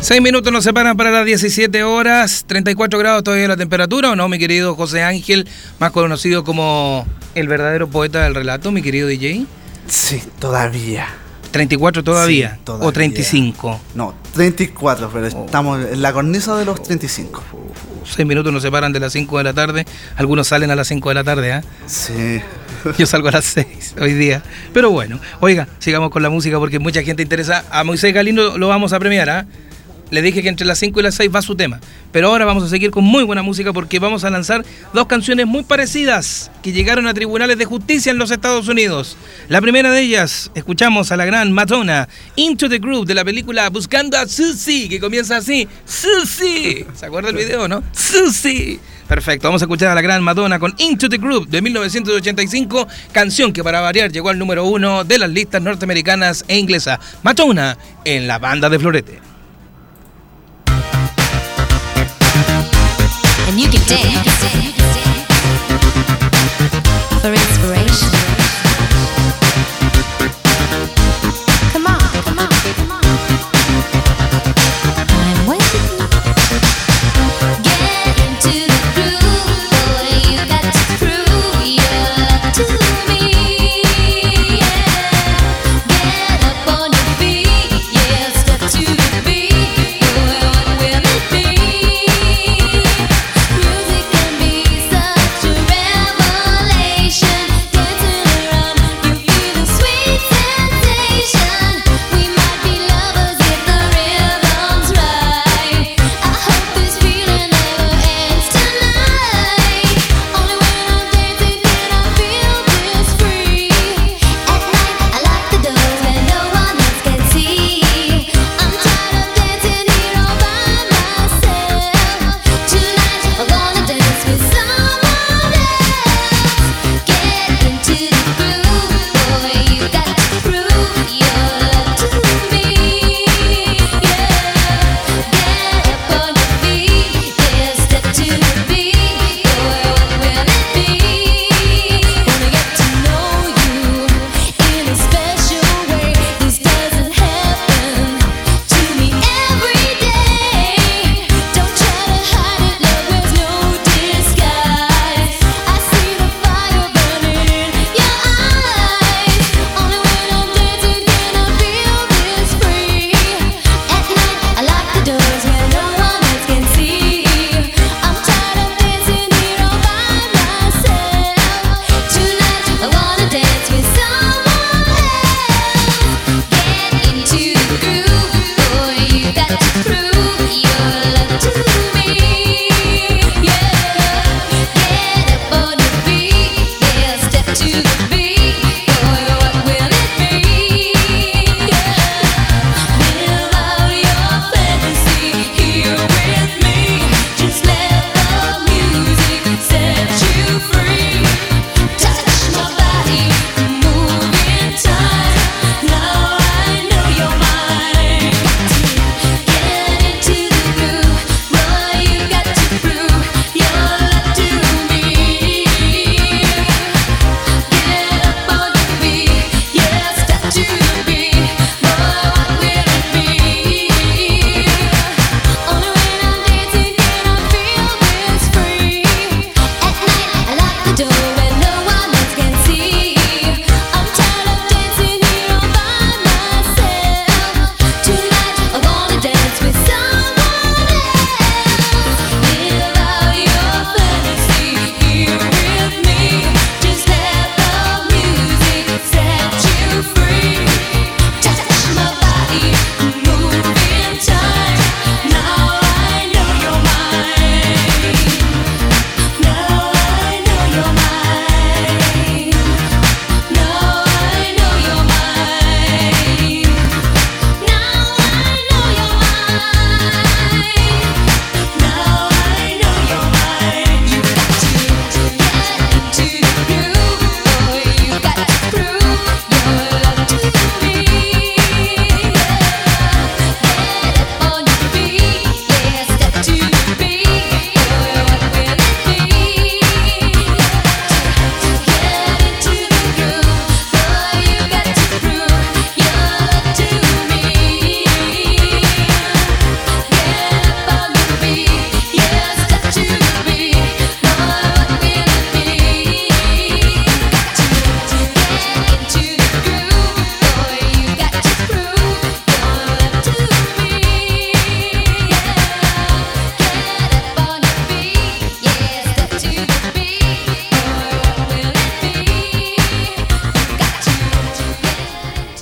Speaker 1: Seis minutos nos separan para las 17 horas, 34 grados todavía la temperatura, ¿o no, mi querido José Ángel, más conocido como el verdadero poeta del relato, mi querido DJ?
Speaker 2: Sí, todavía.
Speaker 1: 34 todavía,
Speaker 2: Sí, todavía.
Speaker 1: o 35.
Speaker 2: No, 34, pero estamos en la cornisa de los 35.
Speaker 1: Seis minutos nos separan de las 5 de la tarde, algunos salen a las 5 de la tarde, ¿ah?
Speaker 2: Sí.
Speaker 1: Yo salgo a las 6 hoy día. Pero bueno, oiga, sigamos con la música porque mucha gente interesa. A Moisés Galindo lo vamos a premiar, ¿ah? Le dije que entre las 5 y las 6 va su tema. Pero ahora vamos a seguir con muy buena música porque vamos a lanzar dos canciones muy parecidas que llegaron a tribunales de justicia en los Estados Unidos. La primera de ellas, escuchamos a la gran Madonna, Into the Groove de la película Buscando a Susie, que comienza así, Susie. ¿Se acuerda el video, no? Susie. Perfecto, vamos a escuchar a la gran Madonna con Into the Groove de 1985, canción que para variar llegó al número uno de las listas norteamericanas e inglesas. Madonna en la banda de Florete.
Speaker 4: Dance for inspiration.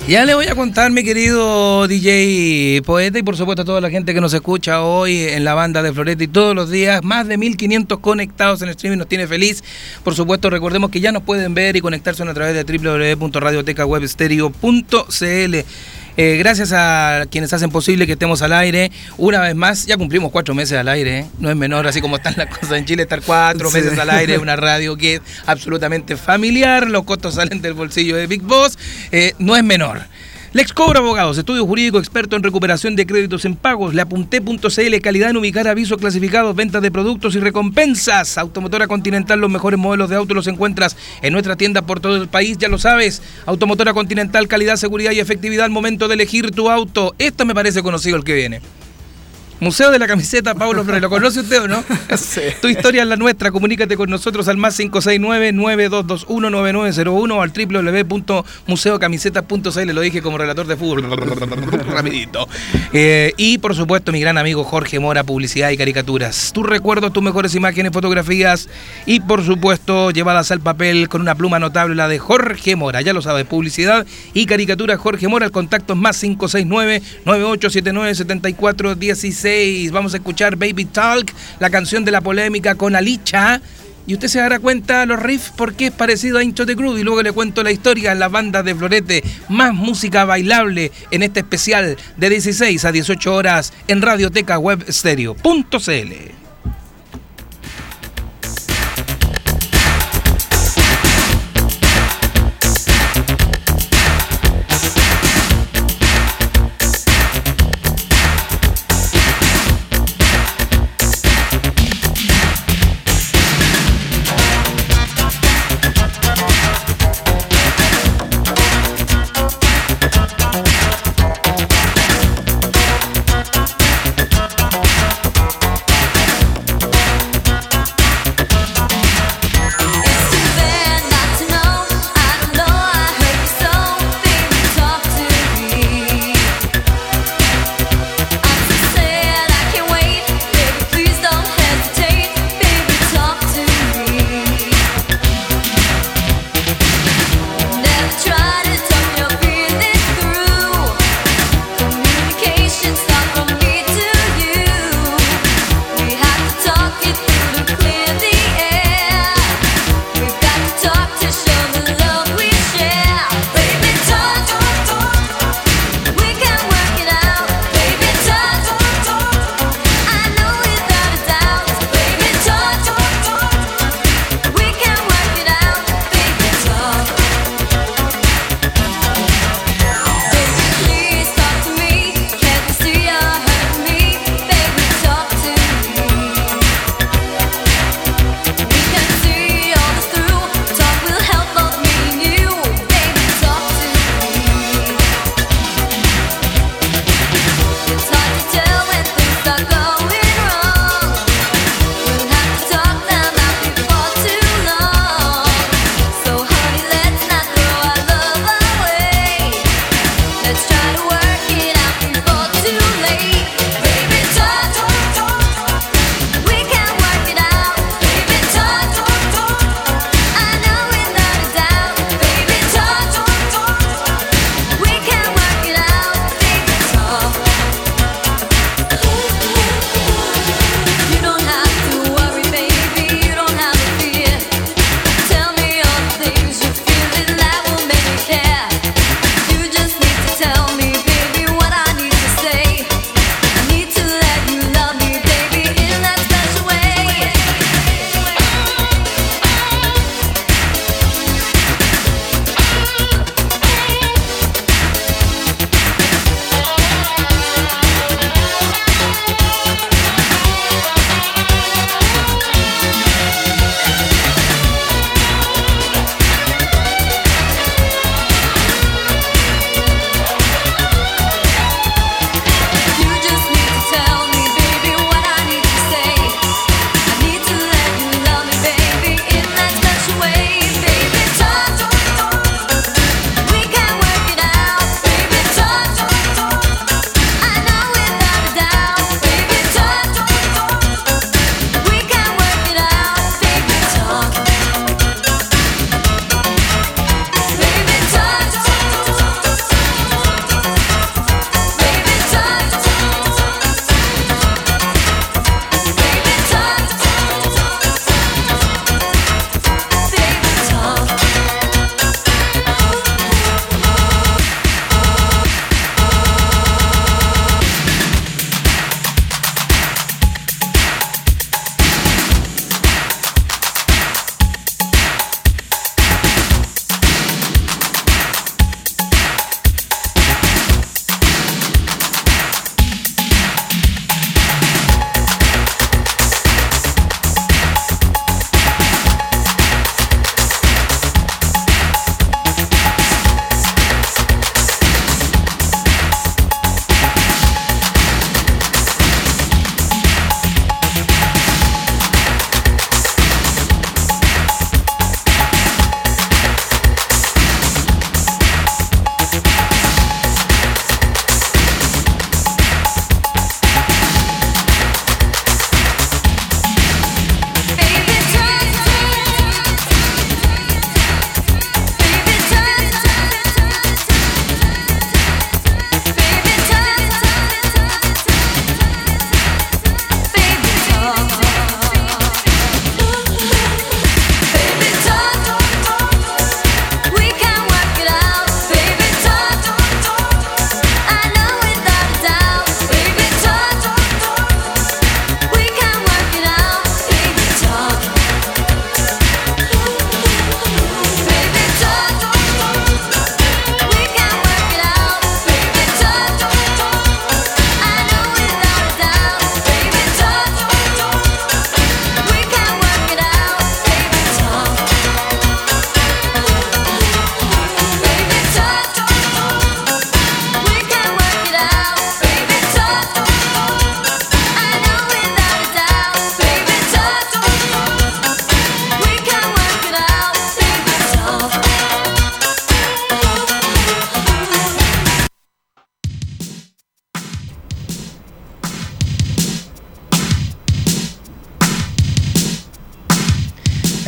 Speaker 1: Ya le voy a contar, mi querido DJ Poeta, y por supuesto a toda la gente que nos escucha hoy en la banda de Florete y todos los días, más de 1500 conectados en streaming, nos tiene feliz. Por supuesto, recordemos que ya nos pueden ver y conectarse a través de www.radiotecawebstereo.cl. Eh, gracias a quienes hacen posible que estemos al aire. Una vez más, ya cumplimos cuatro meses al aire, ¿eh? no es menor, así como están las cosas en Chile, estar cuatro
Speaker 2: Sí.
Speaker 1: meses al aire, una radio que es absolutamente familiar, los costos salen del bolsillo de Big Boss, eh, no es menor. Lex Cobra Abogados, estudio jurídico experto en recuperación de créditos en pagos. Le apunté.cl, calidad en ubicar avisos clasificados, ventas de productos y recompensas. Automotora Continental, los mejores modelos de auto los encuentras en nuestra tienda por todo el país, ya lo sabes. Automotora Continental, calidad, seguridad y efectividad al momento de elegir tu auto. Esto me parece conocido el que viene. Museo de la Camiseta, Pablo Flores. ¿Lo conoce usted o no?
Speaker 2: Sí.
Speaker 1: Tu historia es la nuestra. Comunícate con nosotros al más 569-9221-9901 o al www.museocamisetas.cl. Lo dije como relator de fútbol. Rapidito. Eh, y por supuesto, mi gran amigo Jorge Mora, publicidad y caricaturas. Tus recuerdos, tus mejores imágenes, fotografías y por supuesto, llevadas al papel con una pluma notable, la de Jorge Mora. Ya lo sabes, publicidad y caricaturas Jorge Mora. El contacto es más 569-9879-7416. Vamos a escuchar Baby Talk, la canción de la polémica con Alicha. Y usted se dará cuenta los riffs porque es parecido a Into the Groove. Y luego le cuento la historia en la banda de Florete. Más música bailable en este especial de 16 a 18 horas en Radioteca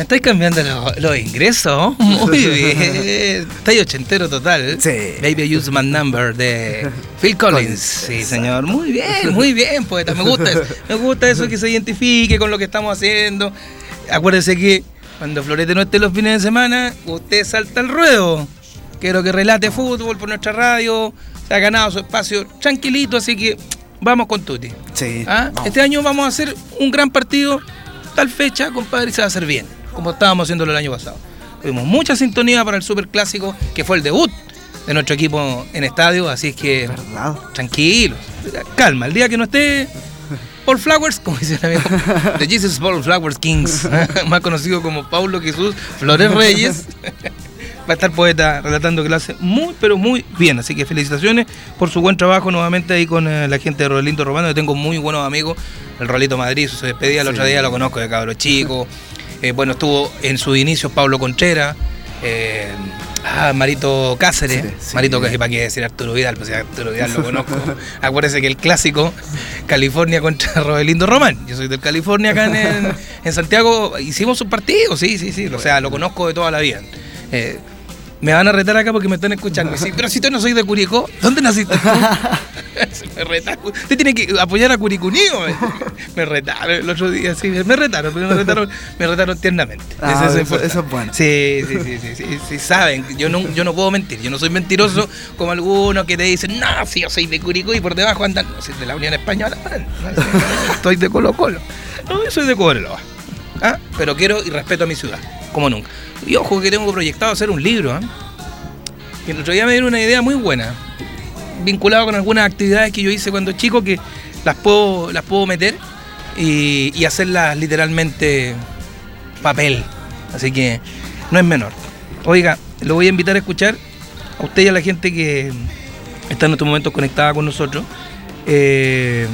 Speaker 1: estáis cambiando los, los ingresos. Muy bien. Estáis ochentero total.
Speaker 2: Sí.
Speaker 1: Baby Use My Number de Phil Collins. Sí, señor. Muy bien, muy bien, poeta. Me gusta eso. Me gusta eso que se identifique con lo que estamos haciendo. Acuérdese que cuando Florete no esté los fines de semana, usted salta al ruedo. Quiero que relate fútbol por nuestra radio. Se ha ganado su espacio tranquilito, así que vamos con Tuti.
Speaker 2: Sí.
Speaker 1: ¿Ah?
Speaker 2: vamos.
Speaker 1: Este año vamos a hacer un gran partido, tal fecha, compadre, y se va a hacer bien, como estábamos haciéndolo el año pasado. Tuvimos mucha sintonía para el Super Clásico, que fue el debut de nuestro equipo en estadio, así que
Speaker 2: ¿Verdad?
Speaker 1: tranquilos, calma, el día que no esté Paul Flowers, como dice el amigo, de Jesus Paul Flowers Kings, más conocido como Paulo Jesús Flores Reyes, va a estar poeta relatando clase muy, pero muy bien. Así que felicitaciones por su buen trabajo nuevamente ahí con eh, la gente de Rolito Romano. Yo tengo muy buenos amigos, el Rolito Madrid, su despedida el otro día lo conozco de cabro chico. Eh, bueno, estuvo en sus inicios Pablo Contreras. eh, Ah, Marito Cáceres.
Speaker 2: Sí, sí.
Speaker 1: Marito Cáceres, ¿para qué decir Arturo Vidal? Pues si Arturo Vidal lo conozco. Acuérdese que el clásico, California contra Robelindo Román. Yo soy del California acá en, en- en Santiago. Hicimos un partido, sí, sí, sí. O sea, lo conozco de toda la vida. Eh, me van a retar acá porque me están escuchando. Sí, pero si tú no soy de Curicó, ¿dónde naciste tú? me retaron. Usted tiene que apoyar a Curicunío. Me, me retaron el otro día, sí. Me retaron, pero me retaron, me retaron tiernamente.
Speaker 2: Ah,
Speaker 1: Eso es
Speaker 2: eso-
Speaker 1: importante.
Speaker 2: eso es bueno.
Speaker 1: Sí, sí, sí, sí, sí, sí, saben. Yo no, yo no puedo mentir. Yo no soy mentiroso como algunos que te dicen, no, si yo soy de Curicó y por debajo andan, no, soy de la Unión Española, man. estoy de Colo Colo. No, yo soy de Cobreloa. ¿Ah? Pero quiero y respeto a mi ciudad, como nunca. Y ojo que tengo proyectado hacer un libro. Que el otro día me dieron una idea muy buena, vinculado con algunas actividades que yo hice cuando chico que las puedo, las puedo meter y, hacerlas literalmente papel. Así que no es menor. Oiga, lo voy a invitar a escuchar a usted y a la gente que está en estos momentos conectada con nosotros. Eh,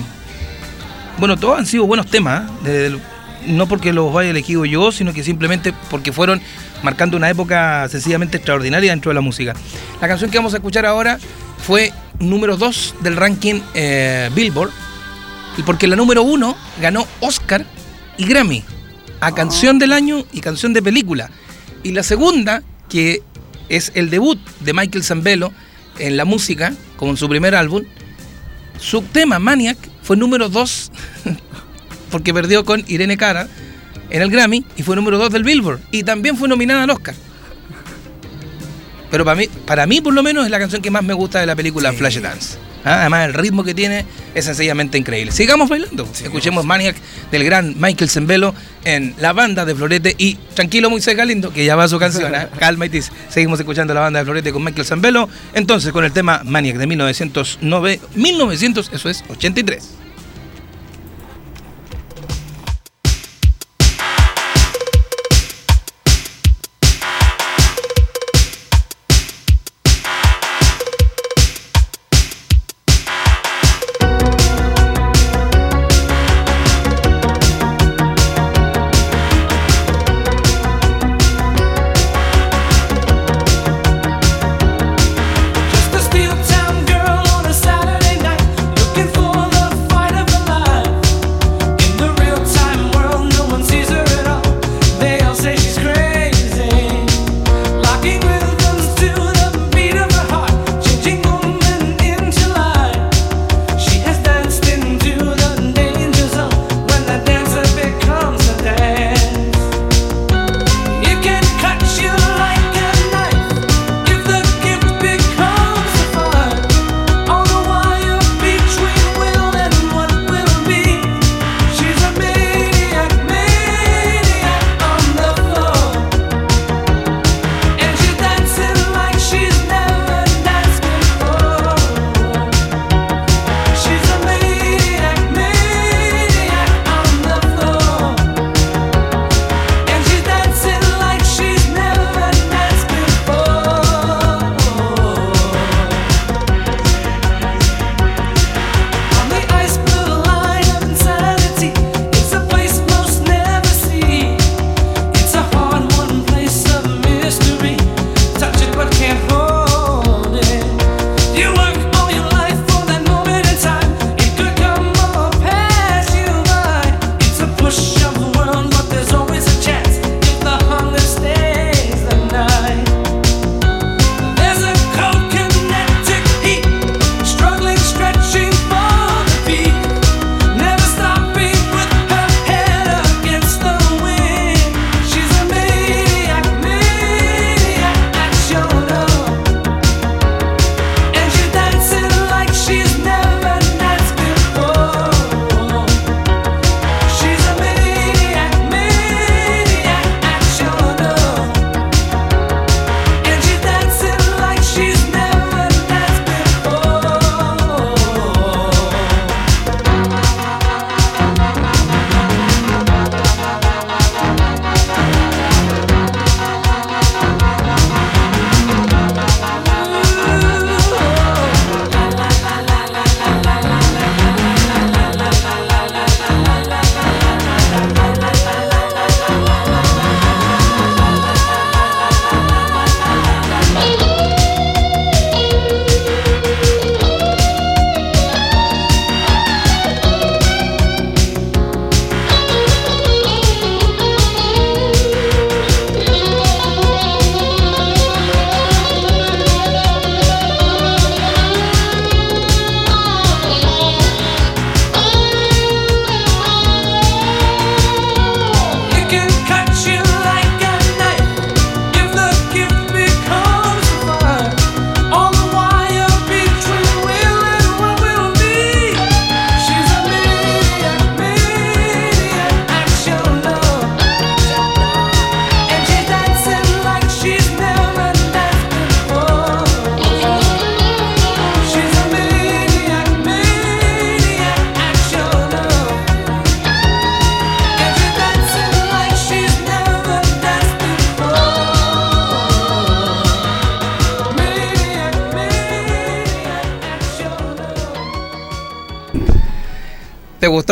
Speaker 1: bueno, todos han sido buenos temas, ¿eh? No porque los haya elegido yo, sino que simplemente porque fueron marcando una época sencillamente extraordinaria dentro de la música. La canción que vamos a escuchar ahora fue número 2 del ranking eh, Billboard, y porque la número 1 ganó Oscar y Grammy a canción del año y canción de película. Y la segunda, que es el debut de Michael Zambello en la música, como en su primer álbum, su tema Maniac fue número 2 porque perdió con Irene Cara en el Grammy y fue número 2 del Billboard y también fue nominada al Oscar. Pero para mí, para mí por lo menos es la canción que más me gusta de la película Flashdance. Ah, Además el ritmo que tiene es sencillamente increíble. Sigamos bailando. Escuchemos Maniac del gran Michael Zembelo en la banda de Florete y tranquilo Moisés Galindo que ya va su canción. ¿ah? Calma y tis. Seguimos escuchando la banda de Florete con Michael Zembelo. Entonces con el tema Maniac de 1909, 1900, eso es 83.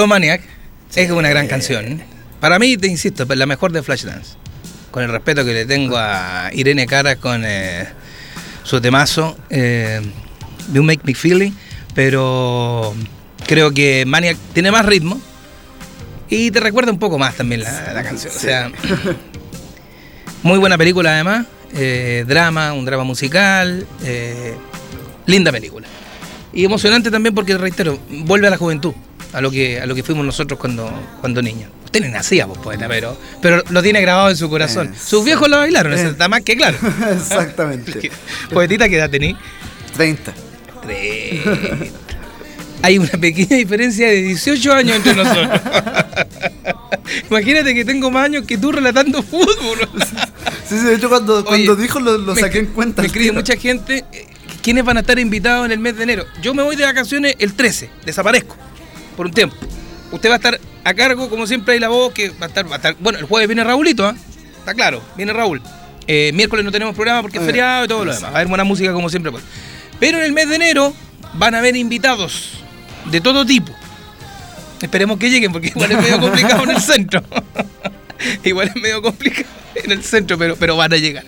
Speaker 1: ¿Te gustó Maniac? Es una gran canción. Para mí, te insisto, la mejor de Flashdance. Con el respeto que le tengo a Irene Caras con eh, su temazo, eh, You Make Me Feeling, pero creo que Maniac tiene más ritmo y te recuerda un poco más también la, la canción. O sea, muy buena película además, eh, drama, un drama musical, eh, linda película. Y emocionante también porque, reitero, vuelve a la juventud, a lo que, a lo que fuimos nosotros cuando, cuando niños. Usted ni nacía, pues, poeta, pero, pero lo tiene grabado en su corazón.
Speaker 2: Eh,
Speaker 1: Sus viejos lo bailaron, eso
Speaker 2: Eh.
Speaker 1: está más que claro.
Speaker 2: Exactamente.
Speaker 1: Poetita, ¿qué edad tení?
Speaker 2: 30.
Speaker 1: Tres. Hay una pequeña diferencia de 18 años entre nosotros. Imagínate que tengo más años que tú relatando fútbol.
Speaker 2: Sí, sí, de hecho cuando,
Speaker 1: Oye,
Speaker 2: dijo lo, lo saqué en cuenta.
Speaker 1: Me escribe mucha gente. eh, ¿Quiénes van a estar invitados en el mes de enero? Yo me voy de vacaciones el 13, desaparezco por un tiempo. Usted va a estar a cargo, como siempre hay la voz, que va a estar, va a estar- bueno, el jueves viene Raulito, ¿ah? Está claro, viene Raúl. Eh, miércoles no tenemos programa porque es
Speaker 2: Eh,
Speaker 1: feriado y todo lo demás. Va a haber buena música como siempre. pues. Pero en el mes de enero van a haber invitados de todo tipo. Esperemos que lleguen porque igual es medio complicado en el centro. igual es medio complicado en el centro, pero, pero van a llegar.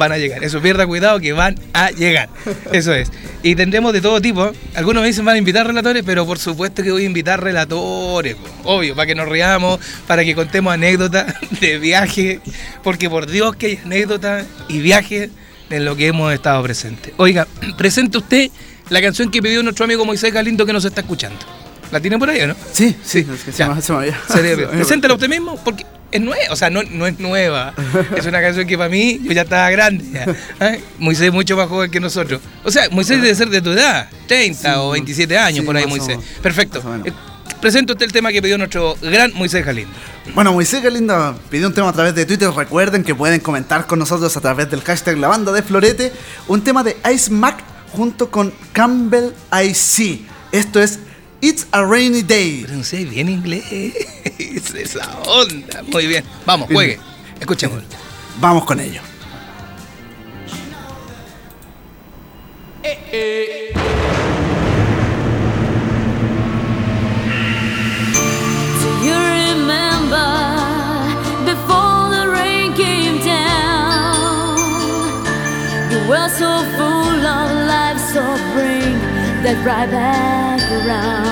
Speaker 1: Van a llegar. Eso pierda cuidado que van a llegar. Eso es. Y tendremos de todo tipo. Algunos me dicen van a invitar relatores, pero por supuesto que voy a invitar relatores. Obvio, para que nos riamos, para que contemos anécdotas de viaje. Porque por Dios que hay anécdotas y viajes en lo que hemos estado presentes. Oiga, presente usted la canción que pidió nuestro amigo Moisés Galindo que nos está escuchando. ¿La tiene por ahí o no?
Speaker 2: Sí, sí, es que se me, se me había.
Speaker 1: Se debe.
Speaker 2: se me había-
Speaker 1: Preséntala usted mismo porque es nueva. O sea, no, no es nueva. Es una canción que para mí, yo ya estaba grande. ya. ¿eh? Moisés es mucho más joven que nosotros. O sea, Moisés debe ser de tu edad, 30
Speaker 2: Sí,
Speaker 1: o 27 años
Speaker 2: sí,
Speaker 1: por ahí,
Speaker 2: o
Speaker 1: Moisés. Perfecto. Eh, presenta usted el tema que pidió nuestro gran Moisés Galindo.
Speaker 2: Bueno, Moisés Galindo pidió un tema a través de Twitter. Recuerden que pueden comentar con nosotros a través del hashtag La Banda de Florete. Un tema de Ice Mac junto con Campbell IC. Esto es It's a Rainy Day.
Speaker 1: Pronuncié bien inglés. Es esa onda. Muy bien. Vamos, juegue. Escuchemos.
Speaker 2: Vamos con ello.
Speaker 4: Do you remember before the rain came down? You were so full of life, so bring that right back around.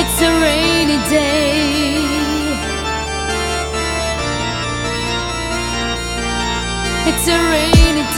Speaker 4: It's a rainy day. It's a rainy day.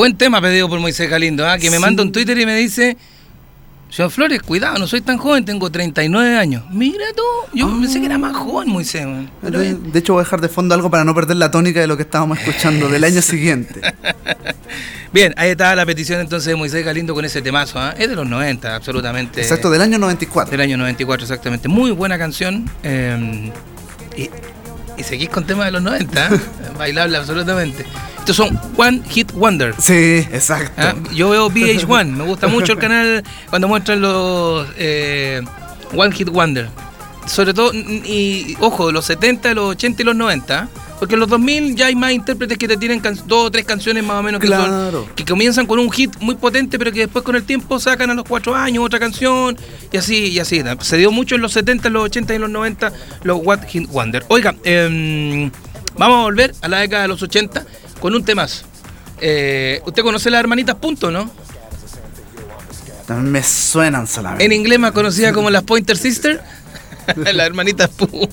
Speaker 1: Buen tema pedido por Moisés Galindo, ¿ah? que me
Speaker 2: Sí.
Speaker 1: manda un Twitter y me dice, Señor Flores, cuidado, no soy tan joven, tengo 39 años. Mira tú, yo pensé que era más joven Moisés. man. Pero
Speaker 2: De, hecho, voy a dejar de fondo algo para no perder la tónica de lo que estábamos escuchando del año siguiente.
Speaker 1: Bien, ahí está la petición entonces de Moisés Galindo con ese temazo. ¿ah? Es de los 90, absolutamente.
Speaker 2: Exacto, del año 94.
Speaker 1: Del año 94, exactamente. Muy buena canción. eh, y, y seguís con temas de los 90, ¿ah? bailable absolutamente. Estos son One Hit Wonder.
Speaker 2: Sí, exacto.
Speaker 1: ¿ah? Yo veo VH1, me gusta mucho el canal cuando muestran los eh, One Hit Wonder. Sobre todo, y, ojo, los 70, los 80 y los 90. Porque en los 2000 ya hay más intérpretes que te tienen dos o tres canciones más o menos que, son-
Speaker 2: Claro.
Speaker 1: que comienzan con un hit muy potente, pero que después con el tiempo sacan a los cuatro años otra canción y así, y así. Se dio mucho en los 70, en los 80 y en los 90 los What Hit Wonder. Oiga, em, vamos a volver a la década de los 80 con un temazo. Eh, ¿Usted conoce las hermanitas Punto, no?
Speaker 2: También me suenan solamente.
Speaker 1: En inglés más conocida como las Pointer Sisters. las hermanitas Punto.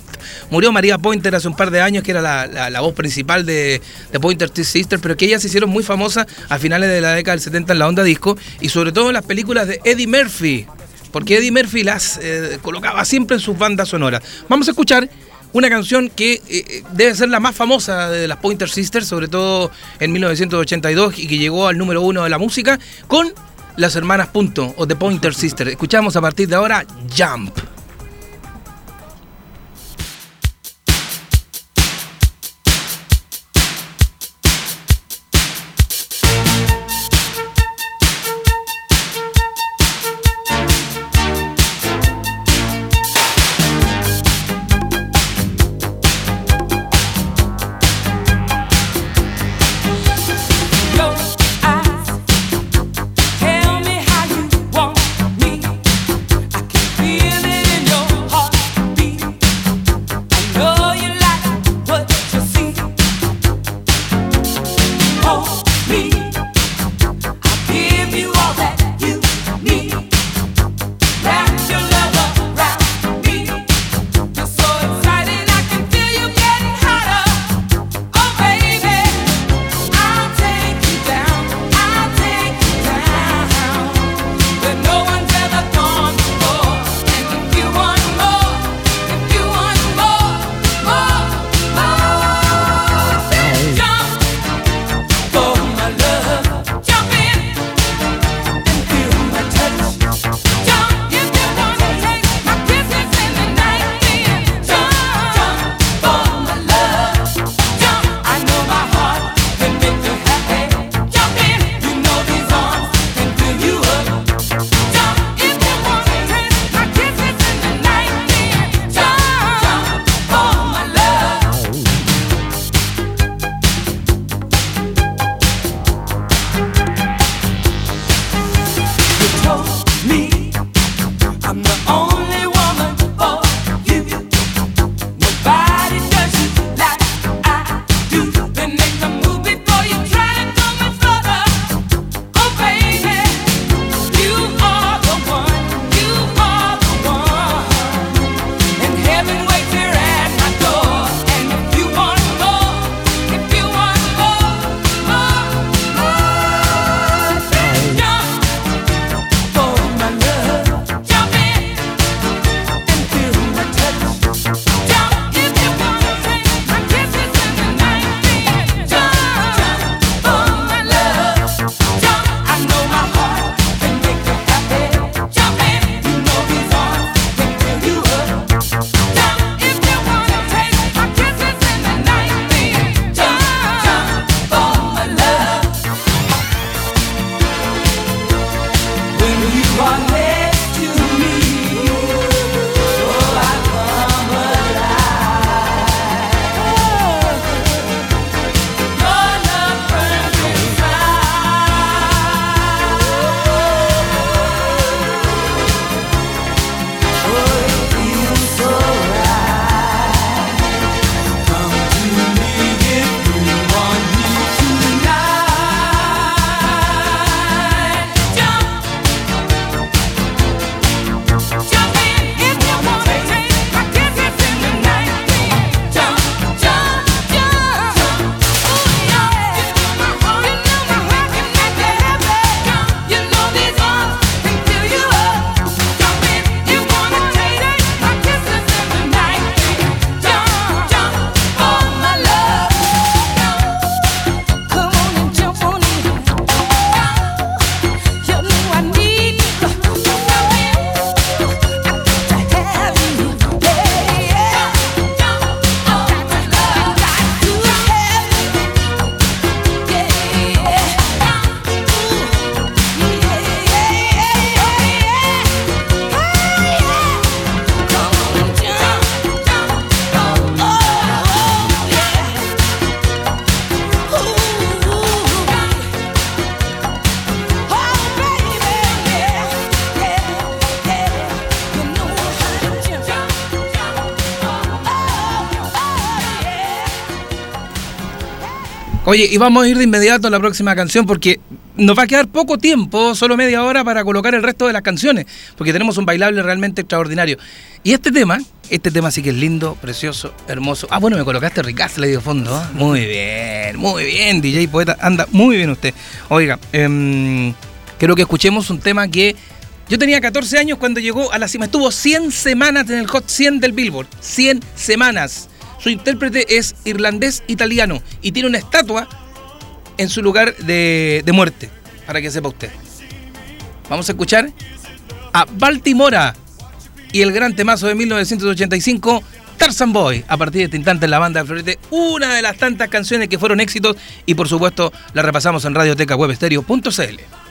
Speaker 1: Murió María Pointer hace un par de años, que era la, la- la voz principal de, de Pointer Sisters, pero que ellas se hicieron muy famosas a finales de la década del 70 en la onda disco y sobre todo en las películas de Eddie Murphy. Porque Eddie Murphy las eh, colocaba siempre en sus bandas sonoras. Vamos a escuchar una canción que eh, eh, debe ser la más famosa de las Pointer Sisters, sobre todo en 1982 y que llegó al número uno de la música con las hermanas Punto o The Pointer Sisters. Escuchamos a partir de ahora Jump. Oye, y vamos a ir de inmediato a la próxima canción porque nos va a quedar poco tiempo, solo media hora para colocar el resto de las canciones, porque tenemos un bailable realmente extraordinario. Y este tema, este tema sí que es lindo, precioso, hermoso. Ah, bueno, me colocaste Ricaz le fondo. ¿eh? Muy bien, muy bien, DJ Poeta, anda muy bien usted. Oiga, em, quiero que escuchemos un tema que yo tenía 14 años cuando llegó a la cima, estuvo 100 semanas en el Hot 100 del Billboard, 100 semanas. Su intérprete es irlandés-italiano y tiene una estatua en su lugar de, de muerte, para que sepa usted. Vamos a escuchar a Baltimora y el gran temazo de 1985, Tarzan Boy. A partir de este instante la banda de Florete, una de las tantas canciones que fueron éxitos y por supuesto la repasamos en radiotecawebstereo.cl.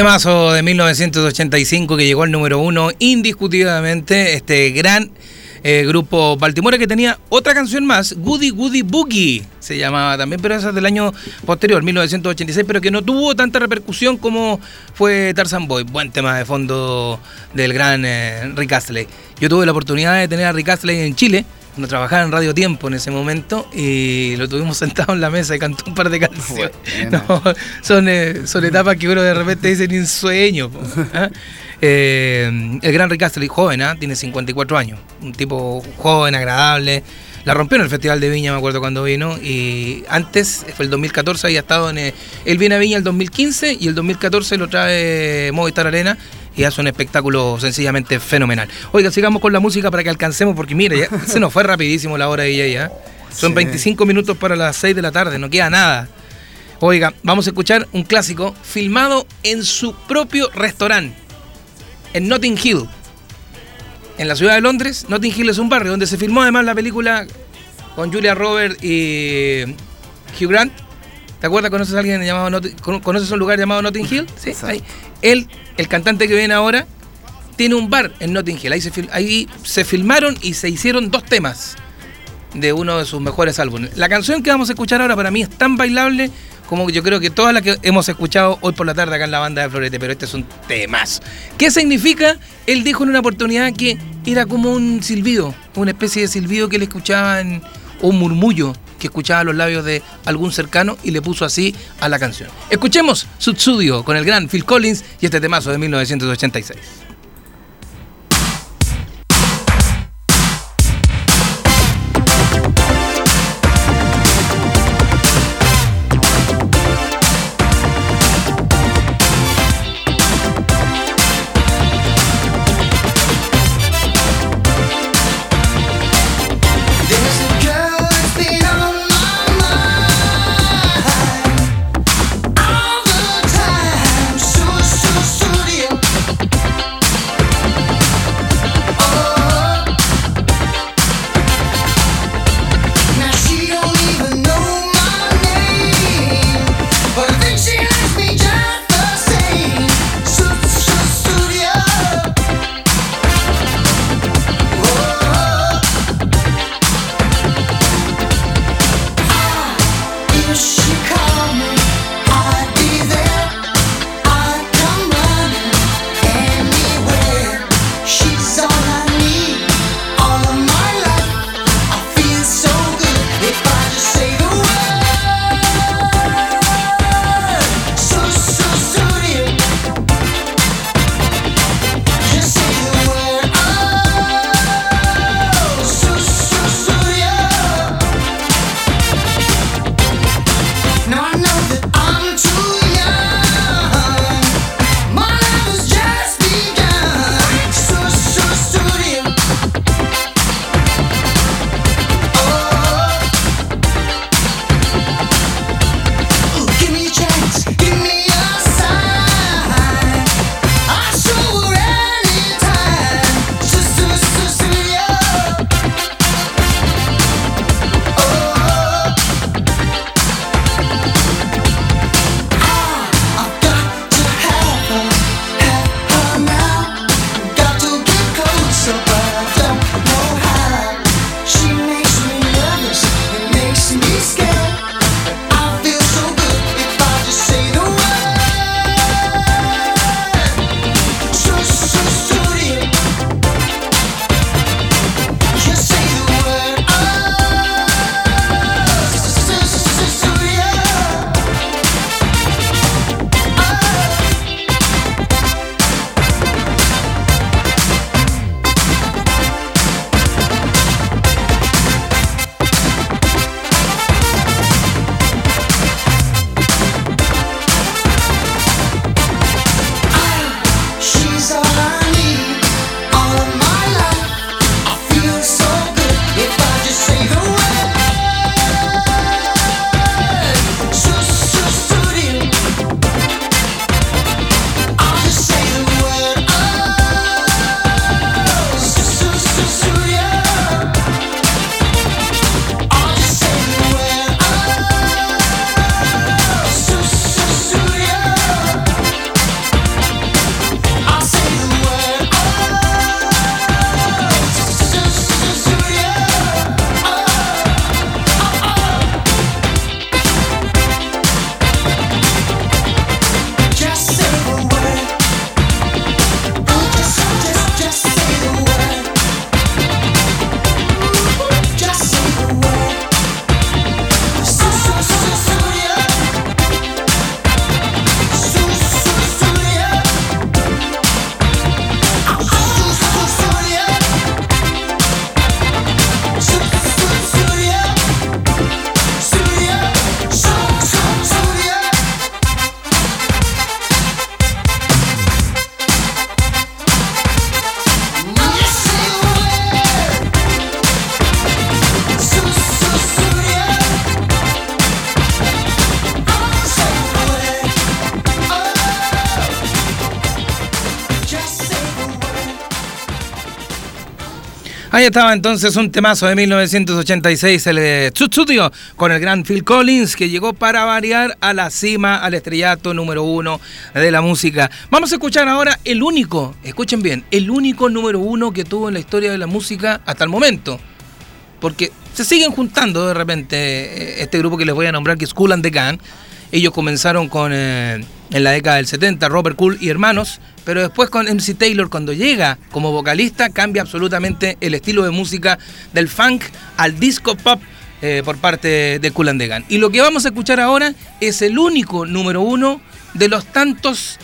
Speaker 1: Temazo de 1985 que llegó al número uno indiscutidamente, este gran eh, grupo Baltimore que tenía otra canción más, Goody Goody Boogie se llamaba también, pero esa es del año posterior, 1986, pero que no tuvo tanta repercusión como fue Tarzan Boy, buen tema de fondo del gran eh, Rick Astley. Yo tuve la oportunidad de tener a Rick Astley en Chile, cuando trabajaba en Radio Tiempo en ese momento, y lo tuvimos sentado en la mesa y cantó un par de canciones.
Speaker 2: Bueno.
Speaker 1: No, son, eh, son etapas que uno de repente dice ni en sueño. ¿ah? Eh, el gran Rick Astley, joven, ¿ah? tiene 54 años. Un tipo joven, agradable. La rompió en el Festival de Viña, me acuerdo cuando vino. Y antes, fue el 2014, había estado en. eh, él viene a Viña el 2015 y el 2014 lo trae Movistar Arena y hace un espectáculo sencillamente fenomenal. Oiga, sigamos con la música para que alcancemos, porque mire, ya se nos fue rapidísimo la hora de ella ya. Son
Speaker 2: Sí.
Speaker 1: 25 minutos para las 6 de la tarde, no queda nada. Oiga, vamos a escuchar un clásico filmado en su propio restaurante, en Notting Hill, en la ciudad de Londres. Notting Hill es un barrio donde se filmó además la película con Julia Roberts y Hugh Grant. ¿Te acuerdas? ¿Conoces a alguien llamado Notting- cono- ¿Conoces un lugar llamado Notting Hill? Sí,
Speaker 2: Exacto.
Speaker 1: ahí. Él, el cantante que viene ahora, tiene un bar en Notting Hill. Ahí se, filmaron y se hicieron dos temas de uno de sus mejores álbumes. La canción que vamos a escuchar ahora para mí es tan bailable como yo creo que todas las que hemos escuchado hoy por la tarde acá en la banda de Florete, pero este es un temazo. ¿Qué significa? Él dijo en una oportunidad que era como un silbido, una especie de silbido que él escuchaba en, o un murmullo que escuchaba los labios de algún cercano y le puso así a la canción. Escuchemos Sutsudio con el gran Phil Collins y este temazo de 1986. Estaba entonces un temazo de 1986, el Studio, con el gran Phil Collins, que llegó para variar a la cima, al estrellato número uno de la música. Vamos a escuchar ahora el único, escuchen bien, el único número uno que tuvo en la historia de la música hasta el momento. Porque se siguen juntando de repente eh, este grupo que les voy a nombrar, que es Cool and the Gang. Ellos comenzaron con eh, en la década del 70, Robert Cool y hermanos, pero después con MC Taylor, cuando llega como vocalista, cambia absolutamente el estilo de música del funk al disco pop eh, por parte de Cool and the. Y lo que vamos a escuchar ahora es el único número uno de los tantos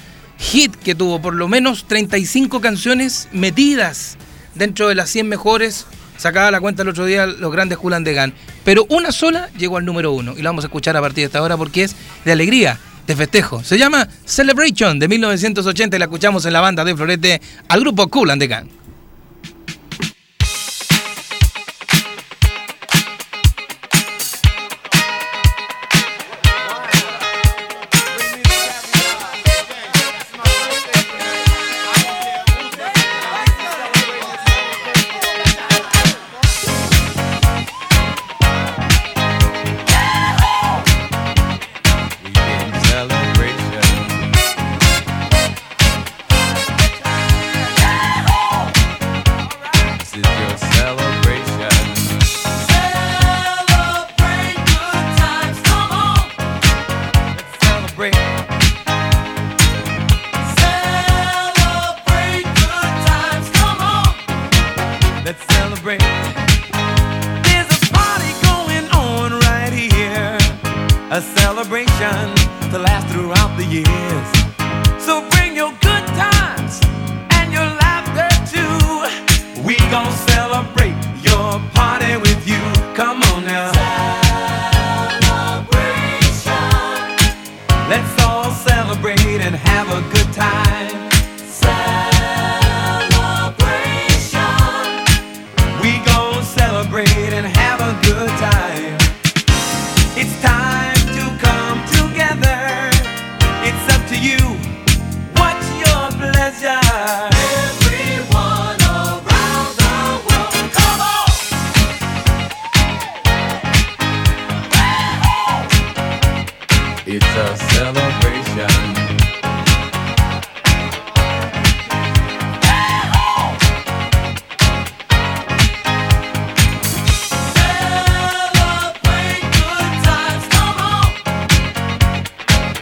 Speaker 1: hits que tuvo, por lo menos 35 canciones metidas dentro de las 100 mejores. Sacaba la cuenta el otro día los grandes Cool and the Gang. Pero una sola llegó al número uno. Y la vamos a escuchar a partir de esta hora porque es de alegría, de festejo. Se llama Celebration de 1980 y la escuchamos en la banda de Florete al grupo Cool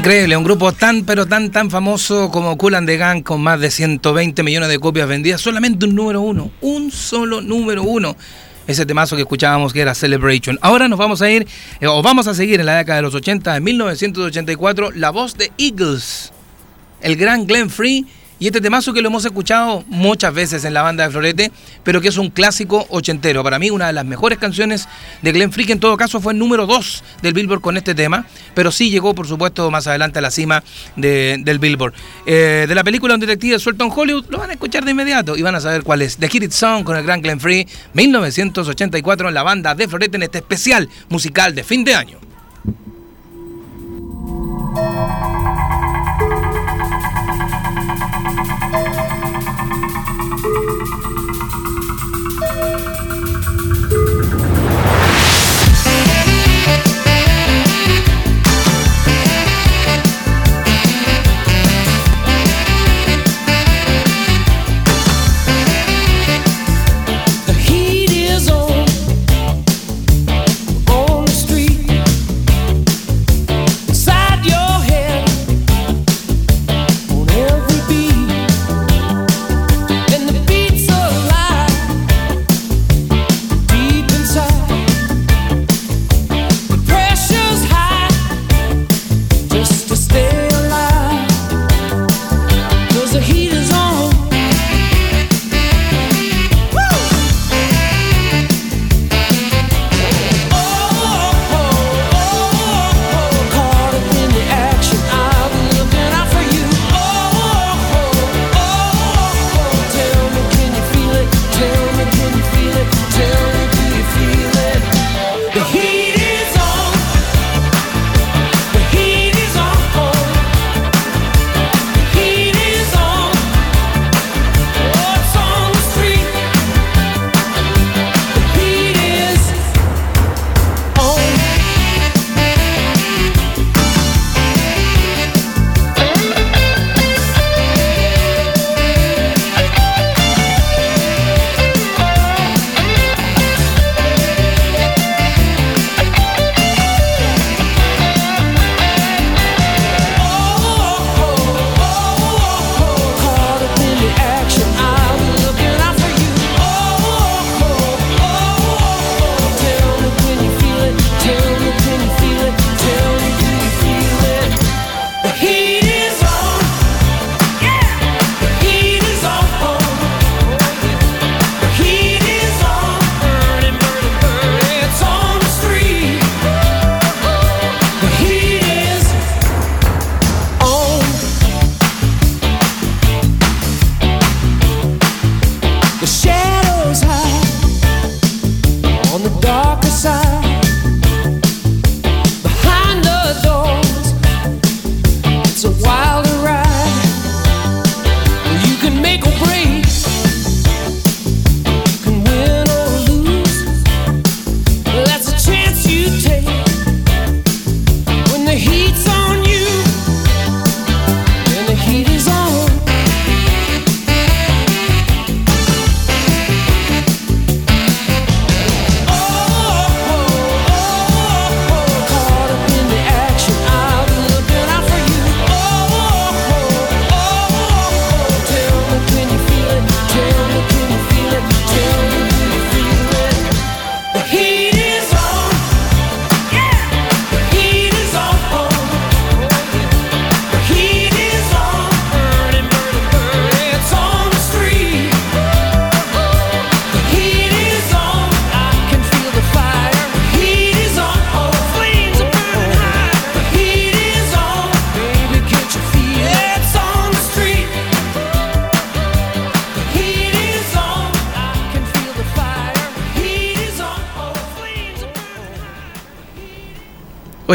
Speaker 5: Increíble, un grupo tan pero tan tan famoso como Cool and the Gang con más de 120 millones de copias vendidas, solamente un número uno, un solo número uno. Ese temazo que escuchábamos que era Celebration. Ahora nos vamos a ir, eh, o vamos a seguir en la década de los 80, en 1984, la voz de Eagles, el gran Glenn Free. Y este temazo que lo hemos escuchado muchas veces en la banda de Florete, pero que es un clásico ochentero. Para mí, una de las mejores canciones de Glenn que en todo caso fue el número 2 del Billboard con este tema, pero sí llegó, por supuesto, más adelante a la cima de- del Billboard. Eh, de la película Un detective suelto en Hollywood, lo van a escuchar de inmediato y van a saber cuál es. The Hit It Song con el gran Glenn Free, 1984 en la banda de Florete en este especial musical de fin de año.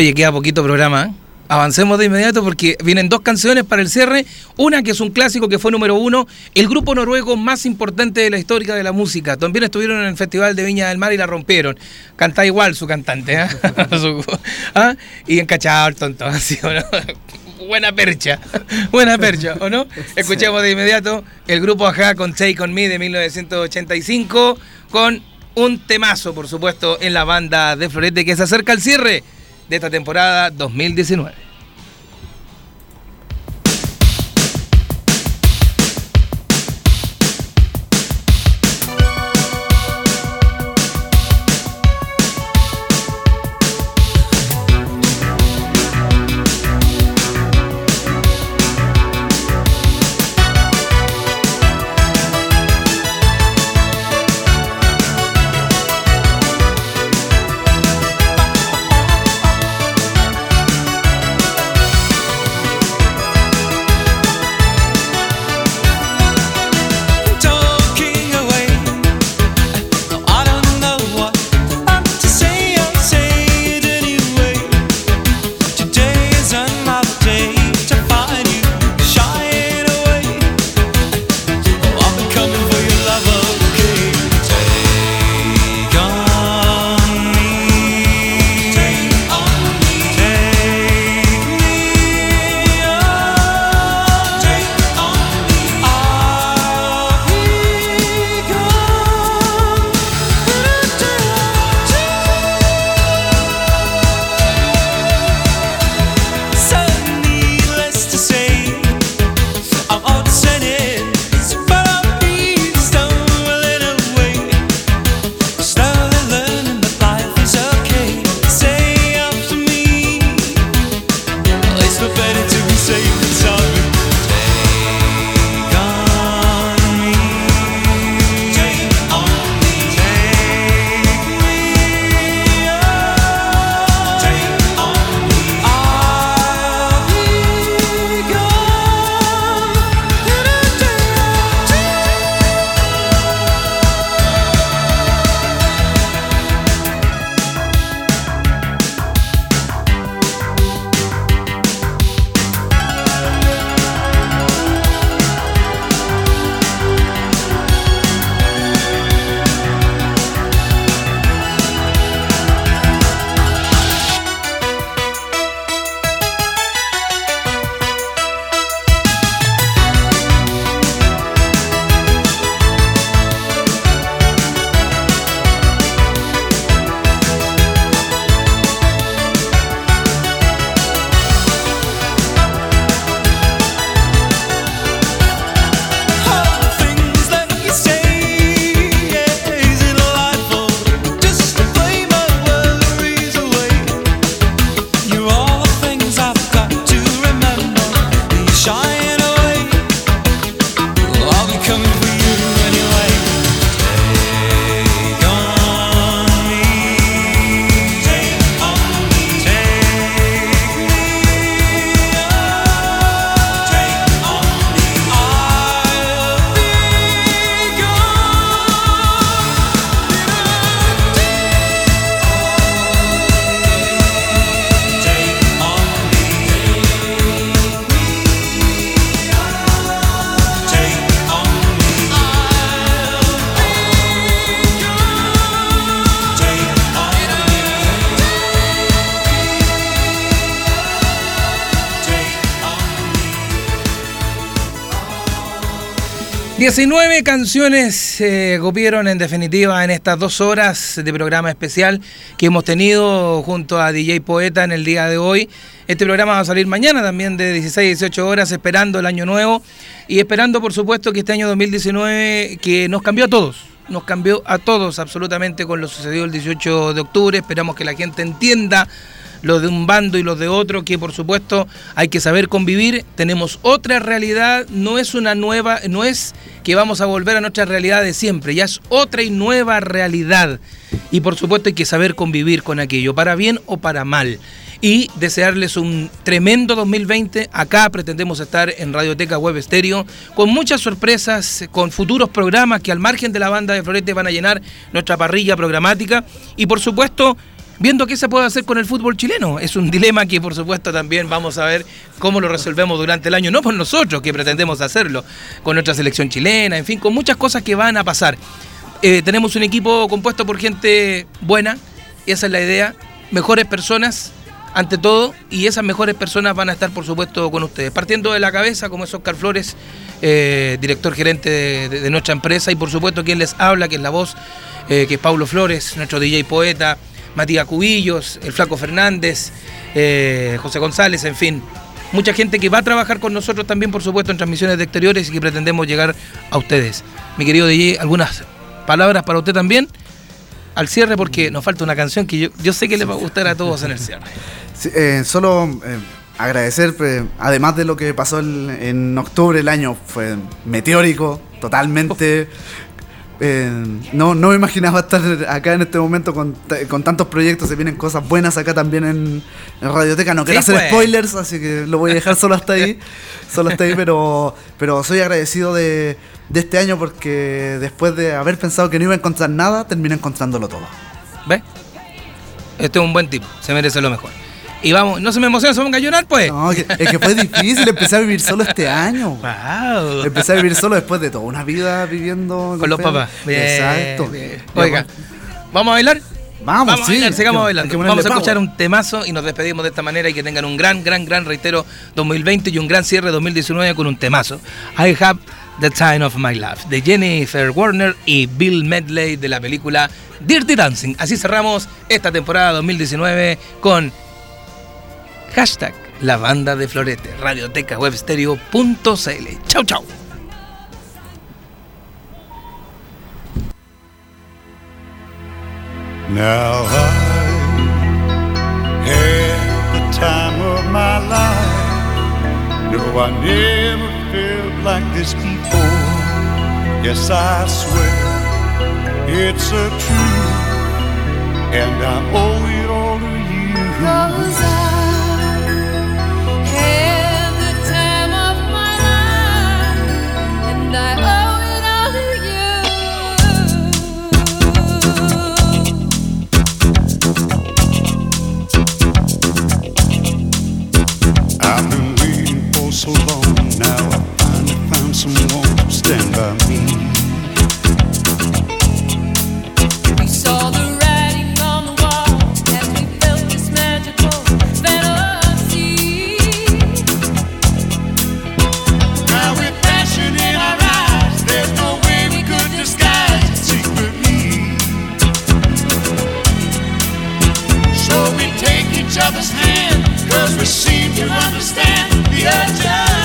Speaker 5: Oye, queda poquito programa. ¿eh? Avancemos de inmediato porque vienen dos canciones para el cierre. Una que es un clásico que fue número uno, el grupo noruego más importante de la historia de la música. También estuvieron en el Festival de Viña del Mar y la rompieron. Canta igual su cantante. Su- ¿ah? Y encachado el tonto, así, ¿o no? Buena percha, buena percha, ¿o no? Escuchemos de inmediato el grupo Aja con Take On Me de 1985 con un temazo, por supuesto, en la banda de Florete que se acerca al cierre de esta temporada 2019.
Speaker 1: 19 canciones se cupieron en definitiva en estas dos horas de programa especial que hemos tenido junto a DJ Poeta en el día de hoy. Este programa va a salir mañana también de 16 a 18 horas esperando el año nuevo y esperando por supuesto que este año 2019 que nos cambió a todos. Nos cambió a todos absolutamente con lo sucedido el 18 de octubre. Esperamos que la gente entienda los de un bando y los de otro, que por supuesto hay que saber convivir. Tenemos otra realidad, no es una nueva, no es que vamos a volver a nuestra realidad de siempre, ya es otra y nueva realidad. Y por supuesto hay que saber convivir con aquello, para bien o para mal. Y desearles un tremendo 2020. Acá pretendemos estar en Radioteca Web Estéreo con muchas sorpresas, con futuros programas que al margen de la banda de Florete van a llenar nuestra parrilla programática. Y por supuesto, viendo qué se puede hacer con el fútbol chileno. Es un dilema que por supuesto también vamos a ver cómo lo resolvemos durante el año, no por nosotros que pretendemos hacerlo, con nuestra selección chilena, en fin, con muchas cosas que van a pasar. Eh, tenemos un equipo compuesto por gente buena, y esa es la idea, mejores personas ante todo, y esas mejores personas van a estar por supuesto con ustedes. Partiendo de la cabeza, como es Oscar Flores, eh, director gerente de, nuestra empresa, y por supuesto quien les habla, que es la voz, eh, que es Paulo Flores, nuestro DJ poeta, Matías Cubillos, el Flaco Fernández, eh, José González, en fin. Mucha gente que va a trabajar con nosotros también, por supuesto, en transmisiones de exteriores y que pretendemos llegar a ustedes. Mi querido DJ, algunas palabras para usted también al cierre, porque nos falta una canción que yo, yo sé que le va a gustar a todos en el cierre.
Speaker 2: Sí, eh, solo eh, agradecer, eh, además de lo que pasó el- en octubre, el año fue meteórico, totalmente. Eh, no, no me imaginaba estar acá en este momento con, ta- con tantos proyectos. Se vienen cosas buenas acá también en, en Radioteca. No quiero
Speaker 1: Sí,
Speaker 2: hacer
Speaker 1: pues.
Speaker 2: spoilers, así que lo voy a dejar solo hasta ahí. Solo hasta ahí, pero, pero soy agradecido de, de este año porque después de haber pensado que no iba a encontrar nada, terminé encontrándolo todo.
Speaker 1: ¿Ves? Este es un buen tipo, se merece lo mejor. Y vamos, no se me emociona, se ponga a llorar, pues.
Speaker 2: No, es que fue difícil empezar a vivir solo este año.
Speaker 1: Wow.
Speaker 2: Empecé a vivir solo después de toda una vida viviendo
Speaker 1: Con los papás. Bien,
Speaker 2: Exacto.
Speaker 1: bien. Oiga, ¿vamos a bailar?
Speaker 2: Vamos,
Speaker 1: Vamos a
Speaker 2: sí.
Speaker 1: bailar, sigamos bailando. Vamos a escuchar un temazo y nos despedimos de esta manera y que tengan un gran, gran, gran, reitero, 2020 y un gran cierre 2019 con un temazo. I Have the Time of My Life de Jennifer Warner y Bill Medley de la película Dirty Dancing. Así cerramos esta temporada 2019 con hashtag la banda de Florete, radioteca webstereo.cl. Chau, chau.
Speaker 6: Now I had the time of my life. No, I never felt like this before. Yes, I swear it's a truth, and I owe it all to you.
Speaker 5: Cause
Speaker 6: so long. Now I finally found someone to stand by me.
Speaker 5: We saw the writing on the wall as we felt this magical
Speaker 6: fantasy. Now with passion in
Speaker 5: our eyes,
Speaker 6: there's no
Speaker 5: way
Speaker 6: we
Speaker 5: could
Speaker 6: disguise. So we take each other's Jesus we seem to understand
Speaker 7: the urgency.